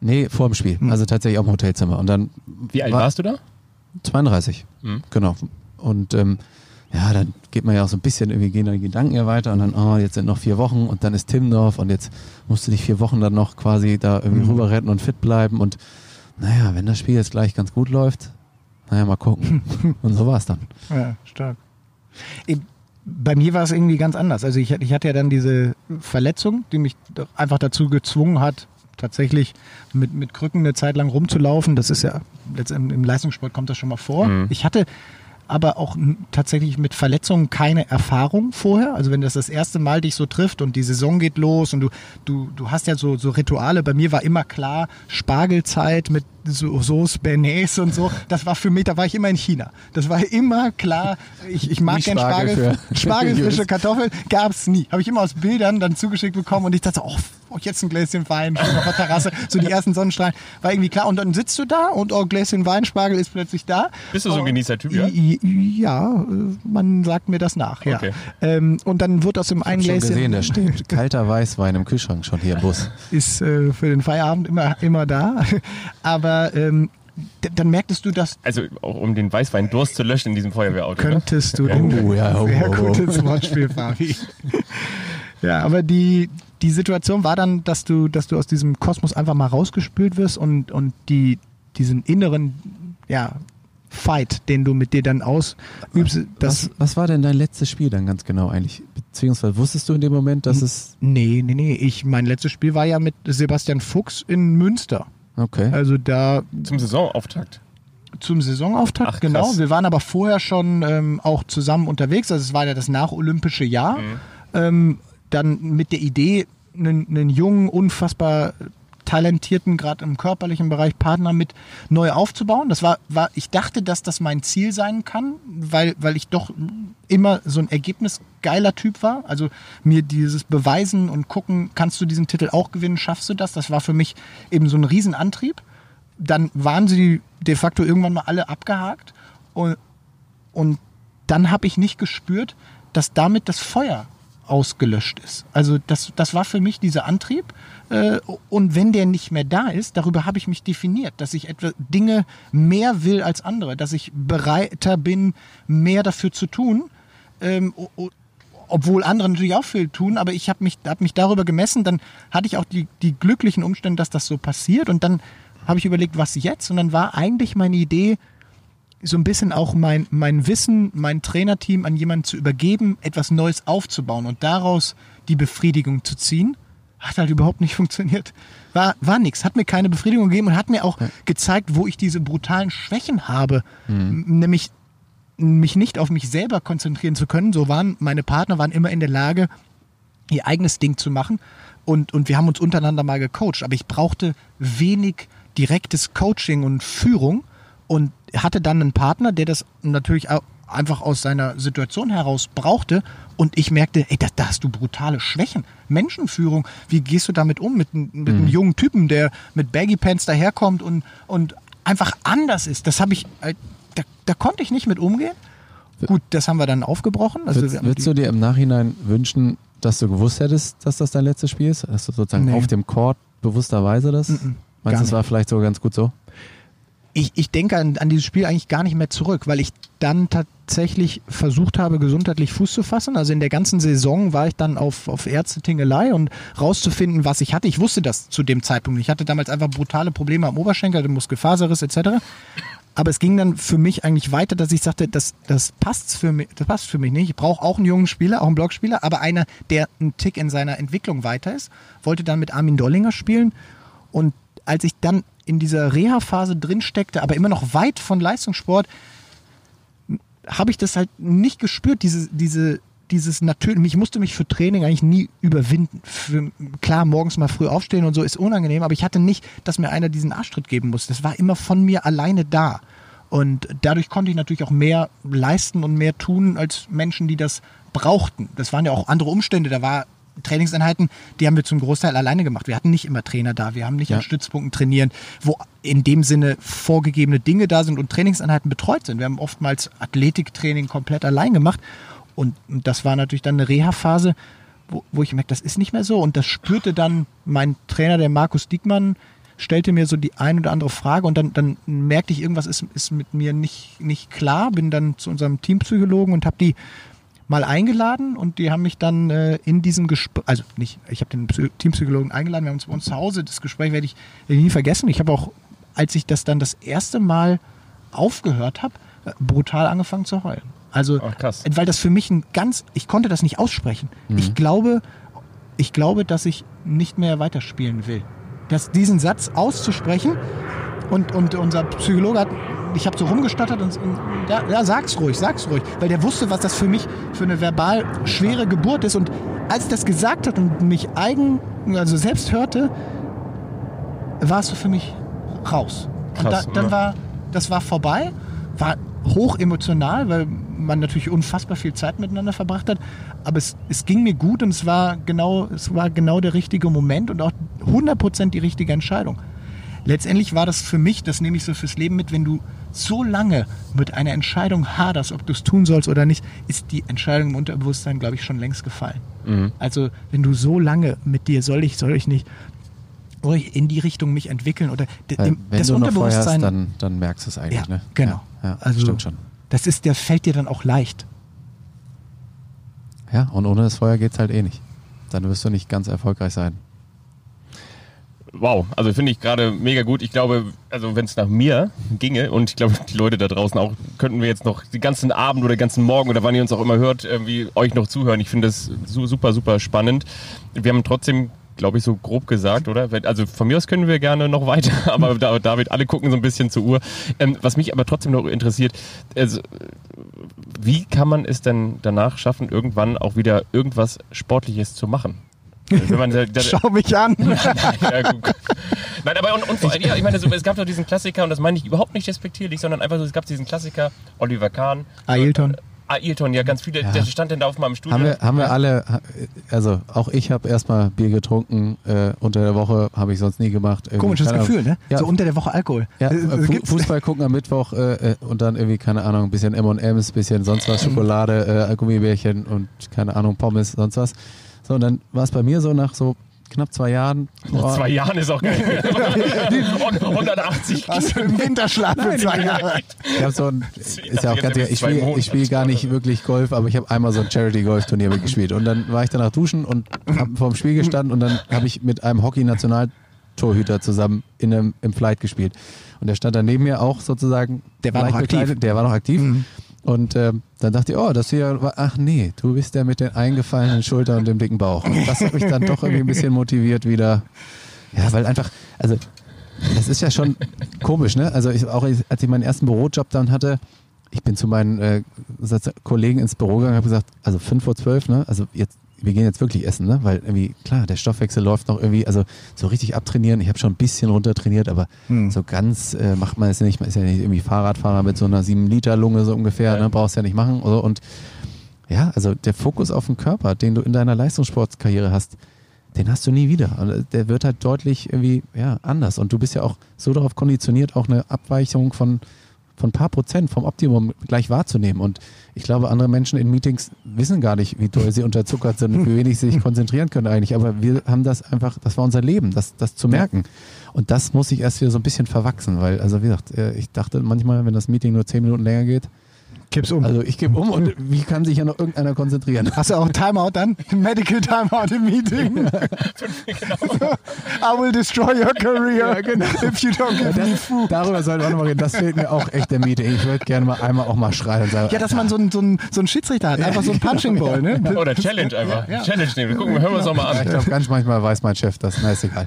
Nee, vor dem Spiel. Also tatsächlich auch im Hotelzimmer. Und dann Wie alt War- warst du da? 32. Mhm. Genau. Und ähm, ja, dann geht man ja auch so ein bisschen, irgendwie gehen dann die Gedanken ja weiter und dann, oh, jetzt sind noch vier Wochen und dann ist Timdorf und jetzt musst du dich vier Wochen dann noch quasi da irgendwie Mhm. rüber retten und fit bleiben und naja, wenn das Spiel jetzt gleich ganz gut läuft, naja, mal gucken. *laughs* und so war es dann. Ja, stark. Bei mir war es irgendwie ganz anders. Also ich, ich hatte ja dann diese Verletzung, die mich einfach dazu gezwungen hat, tatsächlich mit, mit Krücken eine Zeit lang rumzulaufen. Das ist ja, letztendlich im Leistungssport kommt das schon mal vor. Mhm. Ich hatte aber auch tatsächlich mit Verletzungen keine Erfahrung vorher. Also wenn das das erste Mal dich so trifft und die Saison geht los und du, du, du hast ja so, so Rituale. Bei mir war immer klar, Spargelzeit mit so, Sauce Bernays und so. Das war für mich, da war ich immer in China. Das war immer klar. Ich, ich mag gern Spargel Spargel. für- *laughs* Spargelfrische. *laughs* Kartoffeln gab's nie. Habe ich immer aus Bildern dann zugeschickt bekommen und ich dachte, oh, oh jetzt ein Gläschen Wein auf der Terrasse. So die ersten Sonnenstrahlen. War irgendwie klar. Und dann sitzt du da und oh, Gläschen Wein, Spargel ist plötzlich da. Bist du so ein Oh, Genießertyp, ja? Ja, äh, man sagt mir das nach, ja. Okay. Ähm, und dann wird aus dem einen Schon Gläschen gesehen, da steht kalter Weißwein im Kühlschrank schon hier im Bus. *laughs* ist äh, für den Feierabend immer, immer da. Aber ähm, dann merktest du, dass Also auch um den Weißwein-Durst zu löschen in diesem Feuerwehrauto. Ne? könntest du Ja. den Oh, ja, oh, *laughs* sehr oh, oh. gutes Wortspiel, Fabi. *laughs* ja, aber die, die Situation war dann, dass du, dass du aus diesem Kosmos einfach mal rausgespült wirst und, und die, diesen inneren, ja, Fight, den du mit dir dann ausübst, das, Was, was war denn dein letztes Spiel dann ganz genau eigentlich? Beziehungsweise wusstest du in dem Moment, dass es. nee, nee, nee, ich, mein letztes Spiel war ja mit Sebastian Fuchs in Münster. Okay. Also da Zum Saisonauftakt. zum Saisonauftakt, Ach, genau. Wir waren aber vorher schon ähm, auch zusammen unterwegs. Also es war ja das nacholympische Jahr. Mhm. Ähm, dann mit der Idee, einen, einen jungen, unfassbar talentierten, gerade im körperlichen Bereich Partner mit neu aufzubauen. Das war, war, ich dachte, dass das mein Ziel sein kann, weil, weil ich doch immer so ein ergebnisgeiler Typ war. Also mir dieses Beweisen und gucken, kannst du diesen Titel auch gewinnen, schaffst du das? Das war für mich eben so ein Riesenantrieb dann waren sie de facto irgendwann mal alle abgehakt und, und dann habe ich nicht gespürt, dass damit das Feuer ausgelöscht ist. Also das, das war für mich dieser Antrieb äh, und wenn der nicht mehr da ist, darüber habe ich mich definiert, dass ich etwa Dinge mehr will als andere, dass ich bereiter bin, mehr dafür zu tun, ähm, obwohl andere natürlich auch viel tun, aber ich habe mich, hab mich darüber gemessen, dann hatte ich auch die, die glücklichen Umstände, dass das so passiert und dann habe ich überlegt, was jetzt und dann war eigentlich meine Idee, so ein bisschen auch mein, mein Wissen, mein Trainerteam an jemanden zu übergeben, etwas Neues aufzubauen und daraus die Befriedigung zu ziehen. Hat halt überhaupt nicht *laughs* funktioniert. War, war nix, hat mir keine Befriedigung gegeben und hat mir auch gezeigt, wo ich diese brutalen Schwächen habe. M- Nämlich mich nicht auf mich selber konzentrieren zu können. So waren meine Partner waren immer in der Lage, ihr eigenes Ding zu machen. Und, und wir haben uns untereinander mal gecoacht. Aber ich brauchte wenig direktes Coaching und Führung und hatte dann einen Partner, der das natürlich auch einfach aus seiner Situation heraus brauchte. Und ich merkte, ey, da, da hast du brutale Schwächen. Menschenführung, wie gehst du damit um? Mit, mit einem jungen Typen, der mit Baggy Pants daherkommt und, und einfach anders ist. Das habe ich, äh, da, da konnte ich nicht mit umgehen. Gut, das haben wir dann aufgebrochen. Also Würdest, würdest du dir im Nachhinein wünschen, dass du gewusst hättest, dass das dein letztes Spiel ist? Dass du sozusagen Nee. auf dem Court bewussterweise das? Mm-mm, Meinst gar du, das nicht. war vielleicht sogar ganz gut so? Ich, ich denke an, an dieses Spiel eigentlich gar nicht mehr zurück, weil ich dann tatsächlich versucht habe, gesundheitlich Fuß zu fassen. Also in der ganzen Saison war ich dann auf, auf Ärzte-Tingelei und rauszufinden, was ich hatte. Ich wusste das zu dem Zeitpunkt. Ich hatte damals einfach brutale Probleme am Oberschenkel, hatte Muskelfaserriss etc. Aber es ging dann für mich eigentlich weiter, dass ich sagte, das, das, passt für mich, das passt für mich nicht. Ich brauche auch einen jungen Spieler, auch einen Blockspieler, aber einer, der einen Tick in seiner Entwicklung weiter ist. Wollte dann mit Armin Dollinger spielen. Und als ich dann in dieser Reha-Phase drin steckte, aber immer noch weit von Leistungssport, habe ich das halt nicht gespürt, diese, diese, dieses natürlich, ich musste mich für Training eigentlich nie überwinden. Für, klar, morgens mal früh aufstehen und so ist unangenehm, aber ich hatte nicht, dass mir einer diesen Arschtritt geben muss. Das war immer von mir alleine da. Und dadurch konnte ich natürlich auch mehr leisten und mehr tun als Menschen, die das brauchten. Das waren ja auch andere Umstände. Da war Trainingseinheiten, die haben wir zum Großteil alleine gemacht. Wir hatten nicht immer Trainer da, wir haben nicht Ja. an Stützpunkten trainieren, wo in dem Sinne vorgegebene Dinge da sind und Trainingseinheiten betreut sind. Wir haben oftmals Athletiktraining komplett allein gemacht und das war natürlich dann eine Reha-Phase, wo, wo ich merkte, das ist nicht mehr so und das spürte dann mein Trainer, der Markus Diekmann, stellte mir so die ein oder andere Frage und dann, dann merkte ich, irgendwas ist, ist mit mir nicht, nicht klar, bin dann zu unserem Teampsychologen und habe die mal eingeladen und die haben mich dann äh, in diesem Gespräch, also nicht, ich habe den Psy Teampsychologen eingeladen, wir haben uns bei uns zu Hause, das Gespräch werde ich, werde ich nie vergessen. Ich habe auch, als ich das dann das erste Mal aufgehört habe, äh, brutal angefangen zu heulen. Also, Ach, weil das für mich ein ganz, ich konnte das nicht aussprechen. Ich glaube, ich glaube, dass ich nicht mehr weiterspielen will. Das, diesen Satz auszusprechen und, und unser Psychologe hat, ich habe so rumgestottert und, und ja, ja, sag's ruhig, sag's ruhig, weil der wusste, was das für mich für eine verbal schwere Geburt ist. Und als ich das gesagt hat und mich eigen, also selbst hörte, war es so für mich raus. Krass, und da, dann ja. war, das war vorbei, war hoch emotional, weil man natürlich unfassbar viel Zeit miteinander verbracht hat. Aber es, es ging mir gut und es war genau, es war genau der richtige Moment und auch 100% die richtige Entscheidung. Letztendlich war das für mich, das nehme ich so fürs Leben mit, wenn du so lange mit einer Entscheidung haderst, ob du es tun sollst oder nicht, ist die Entscheidung im Unterbewusstsein, glaube ich, schon längst gefallen. Also wenn du so lange mit dir, soll ich, soll ich nicht, soll ich in die Richtung mich entwickeln oder Weil, wenn das du noch Feuer hast, Unterbewusstsein, dann, dann merkst du es eigentlich, ja, ne? genau. Ja, ja also stimmt schon. Das ist, der fällt dir dann auch leicht. Ja, und ohne das Feuer geht's halt eh nicht. Dann wirst du nicht ganz erfolgreich sein. Wow, also finde ich gerade mega gut. Ich glaube, also wenn es nach mir ginge und ich glaube, die Leute da draußen auch, könnten wir jetzt noch den ganzen Abend oder den ganzen Morgen oder wann ihr uns auch immer hört, irgendwie euch noch zuhören. Ich finde das su super, super spannend. Wir haben trotzdem, glaube ich, so grob gesagt, oder? Also von mir aus können wir gerne noch weiter, *laughs* aber da- David, alle gucken so ein bisschen zur Uhr. Ähm, was mich aber trotzdem noch interessiert, also, wie kann man es denn danach schaffen, irgendwann auch wieder irgendwas Sportliches zu machen? Wenn man da, da, Schau mich an. *laughs* ja, gut. Nein, aber und, und vor allem, ja, ich meine, so, es gab doch diesen Klassiker, und das meine ich überhaupt nicht despektierlich, sondern einfach so, es gab diesen Klassiker, Oliver Kahn. Ailton. Ailton, ja, ganz viele, Ja. der stand denn da auf meinem Studio. Haben wir, haben wir alle, also auch ich habe erstmal Bier getrunken, äh, unter der Woche habe ich sonst nie gemacht. Irgendwie, Komisches Ahnung. Gefühl, ne? Ja, So unter der Woche Alkohol. ja, Äh, äh, äh, Fußball gucken am Mittwoch äh, äh, und dann irgendwie, keine Ahnung, ein bisschen M&M's, bisschen sonst was, *clears throat* Schokolade, äh, Gummibärchen und keine Ahnung, Pommes, sonst was. So, und dann war es bei mir so nach so knapp zwei Jahren. Nach oh, zwei Jahren ist auch geil. Und 180 Warst du im Winterschlaf für zwei Jahre? Ich habe so ein, ist ja auch ganz bis ich spiele ich spiel gar nicht wirklich Golf, aber ich habe einmal so ein Charity-Golf-Turnier mitgespielt. Und dann war ich danach duschen und habe vorm Spiel gestanden und dann habe ich mit einem Hockey-Nationaltorhüter zusammen in einem, im Flight gespielt. Und der stand dann neben mir auch sozusagen. Der war noch aktiv. Der war noch aktiv. Mhm. Und ähm, dann dachte ich, oh, das hier war, ach nee, du bist der mit den eingefallenen Schultern und dem dicken Bauch. Und das hat mich dann doch irgendwie ein bisschen motiviert wieder. Ja, weil einfach, also das ist ja schon komisch, ne? Also ich, auch als ich meinen ersten Bürojob dann hatte, ich bin zu meinen äh, Kollegen ins Büro gegangen und habe gesagt, also fünf vor zwölf, ne? Also jetzt, wir gehen jetzt wirklich essen, ne? Weil irgendwie, klar, der Stoffwechsel läuft noch irgendwie, also so richtig abtrainieren. Ich habe schon ein bisschen runtertrainiert, aber Hm. so ganz äh, macht man es nicht. Man ist ja nicht irgendwie Fahrradfahrer mit so einer sieben Liter Lunge so ungefähr, Ja. ne? Brauchst ja nicht machen. Oder? Und ja, also der Fokus auf den Körper, den du in deiner Leistungssportkarriere hast, den hast du nie wieder. Und der wird halt deutlich irgendwie ja, anders. Und du bist ja auch so darauf konditioniert, auch eine Abweichung von von ein paar Prozent vom Optimum gleich wahrzunehmen. Und ich glaube, andere Menschen in Meetings wissen gar nicht, wie doll sie unterzuckert sind und wie wenig sie sich konzentrieren können eigentlich. Aber wir haben das einfach, das war unser Leben, das, das zu merken. Und das muss ich erst wieder so ein bisschen verwachsen, weil, also wie gesagt, äh, ich dachte manchmal, wenn das Meeting nur zehn Minuten länger geht, Kipp's um. also ich gebe um und wie kann sich ja noch irgendeiner konzentrieren? *laughs* Hast du auch Timeout dann? *laughs* Medical Timeout im Meeting. *laughs* I will destroy your career if you don't give me food. Darüber sollten wir nochmal reden. Das fehlt mir auch echt der Meeting. Ich würde gerne mal einmal auch mal schreien und sagen, Ja, dass man so einen so so einen Schiedsrichter hat, einfach so ein Punching Ball, ne? Oder Challenge einfach. Challenge nehmen. Gucken wir, hören wir uns doch mal Ja, an. ich glaube, ganz manchmal weiß mein Chef das. Na, ist egal.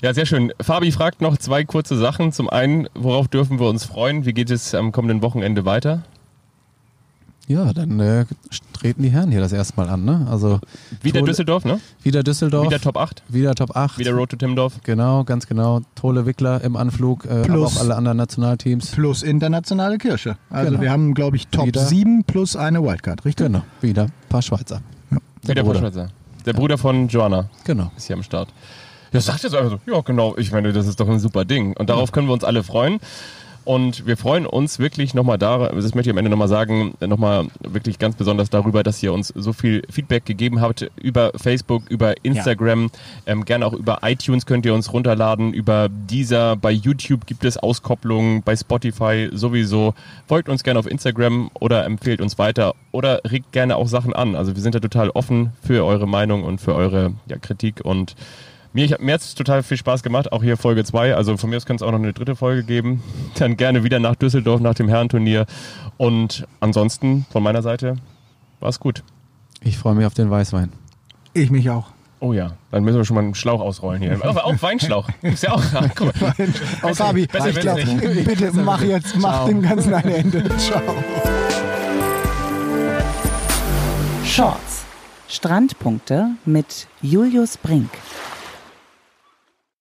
Ja, sehr schön. Fabi fragt noch zwei kurze Sachen. Zum einen, worauf dürfen wir uns freuen? Wie geht es am kommenden Wochenende weiter? Ja, dann äh, treten die Herren hier das erste Mal an. Ne? Also Wieder Tole- Düsseldorf, ne? wieder Düsseldorf, Wieder Top 8, wieder Top 8. wieder Road to Timmendorf. Genau, ganz genau. Tole Wickler im Anflug, äh, aber Plus- auch alle anderen Nationalteams. Plus internationale Kirche. Also Genau. wir haben, glaube ich, Top Wieder. 7 plus eine Wildcard, richtig? Genau, wieder ein paar Schweizer. Der wieder Bruder. Schweizer. Der Bruder von Joanna Genau. ist hier am Start. Ja, sagt jetzt einfach so, ja genau, ich meine, das ist doch ein super Ding. Und darauf können wir uns alle freuen. Und wir freuen uns wirklich nochmal da, das möchte ich am Ende nochmal sagen, nochmal wirklich ganz besonders darüber, dass ihr uns so viel Feedback gegeben habt über Facebook, über Instagram, ähm, gerne auch über iTunes könnt ihr uns runterladen, über dieser, bei YouTube gibt es Auskopplungen, bei Spotify sowieso. Folgt uns gerne auf Instagram oder empfehlt uns weiter oder regt gerne auch Sachen an. Also wir sind da total offen für eure Meinung und für eure ja, Kritik und mir, ich, mir hat es total viel Spaß gemacht, auch hier Folge 2. Also von mir aus kann es auch noch eine dritte Folge geben. *laughs* Dann gerne wieder nach Düsseldorf, nach dem Herrenturnier. Und ansonsten von meiner Seite war es gut. Ich freue mich auf den Weißwein. Ich mich auch. Oh ja, dann müssen wir schon mal einen Schlauch ausrollen hier. Aber auch Weinschlauch. *laughs* Ist ja auch. *laughs* Guck mal. Oh, Fabi, besser ich glaube, nicht. bitte mach jetzt, mach dem Ganzen ein Ende. Ciao. Shorts. Strandpunkte mit Julius Brink.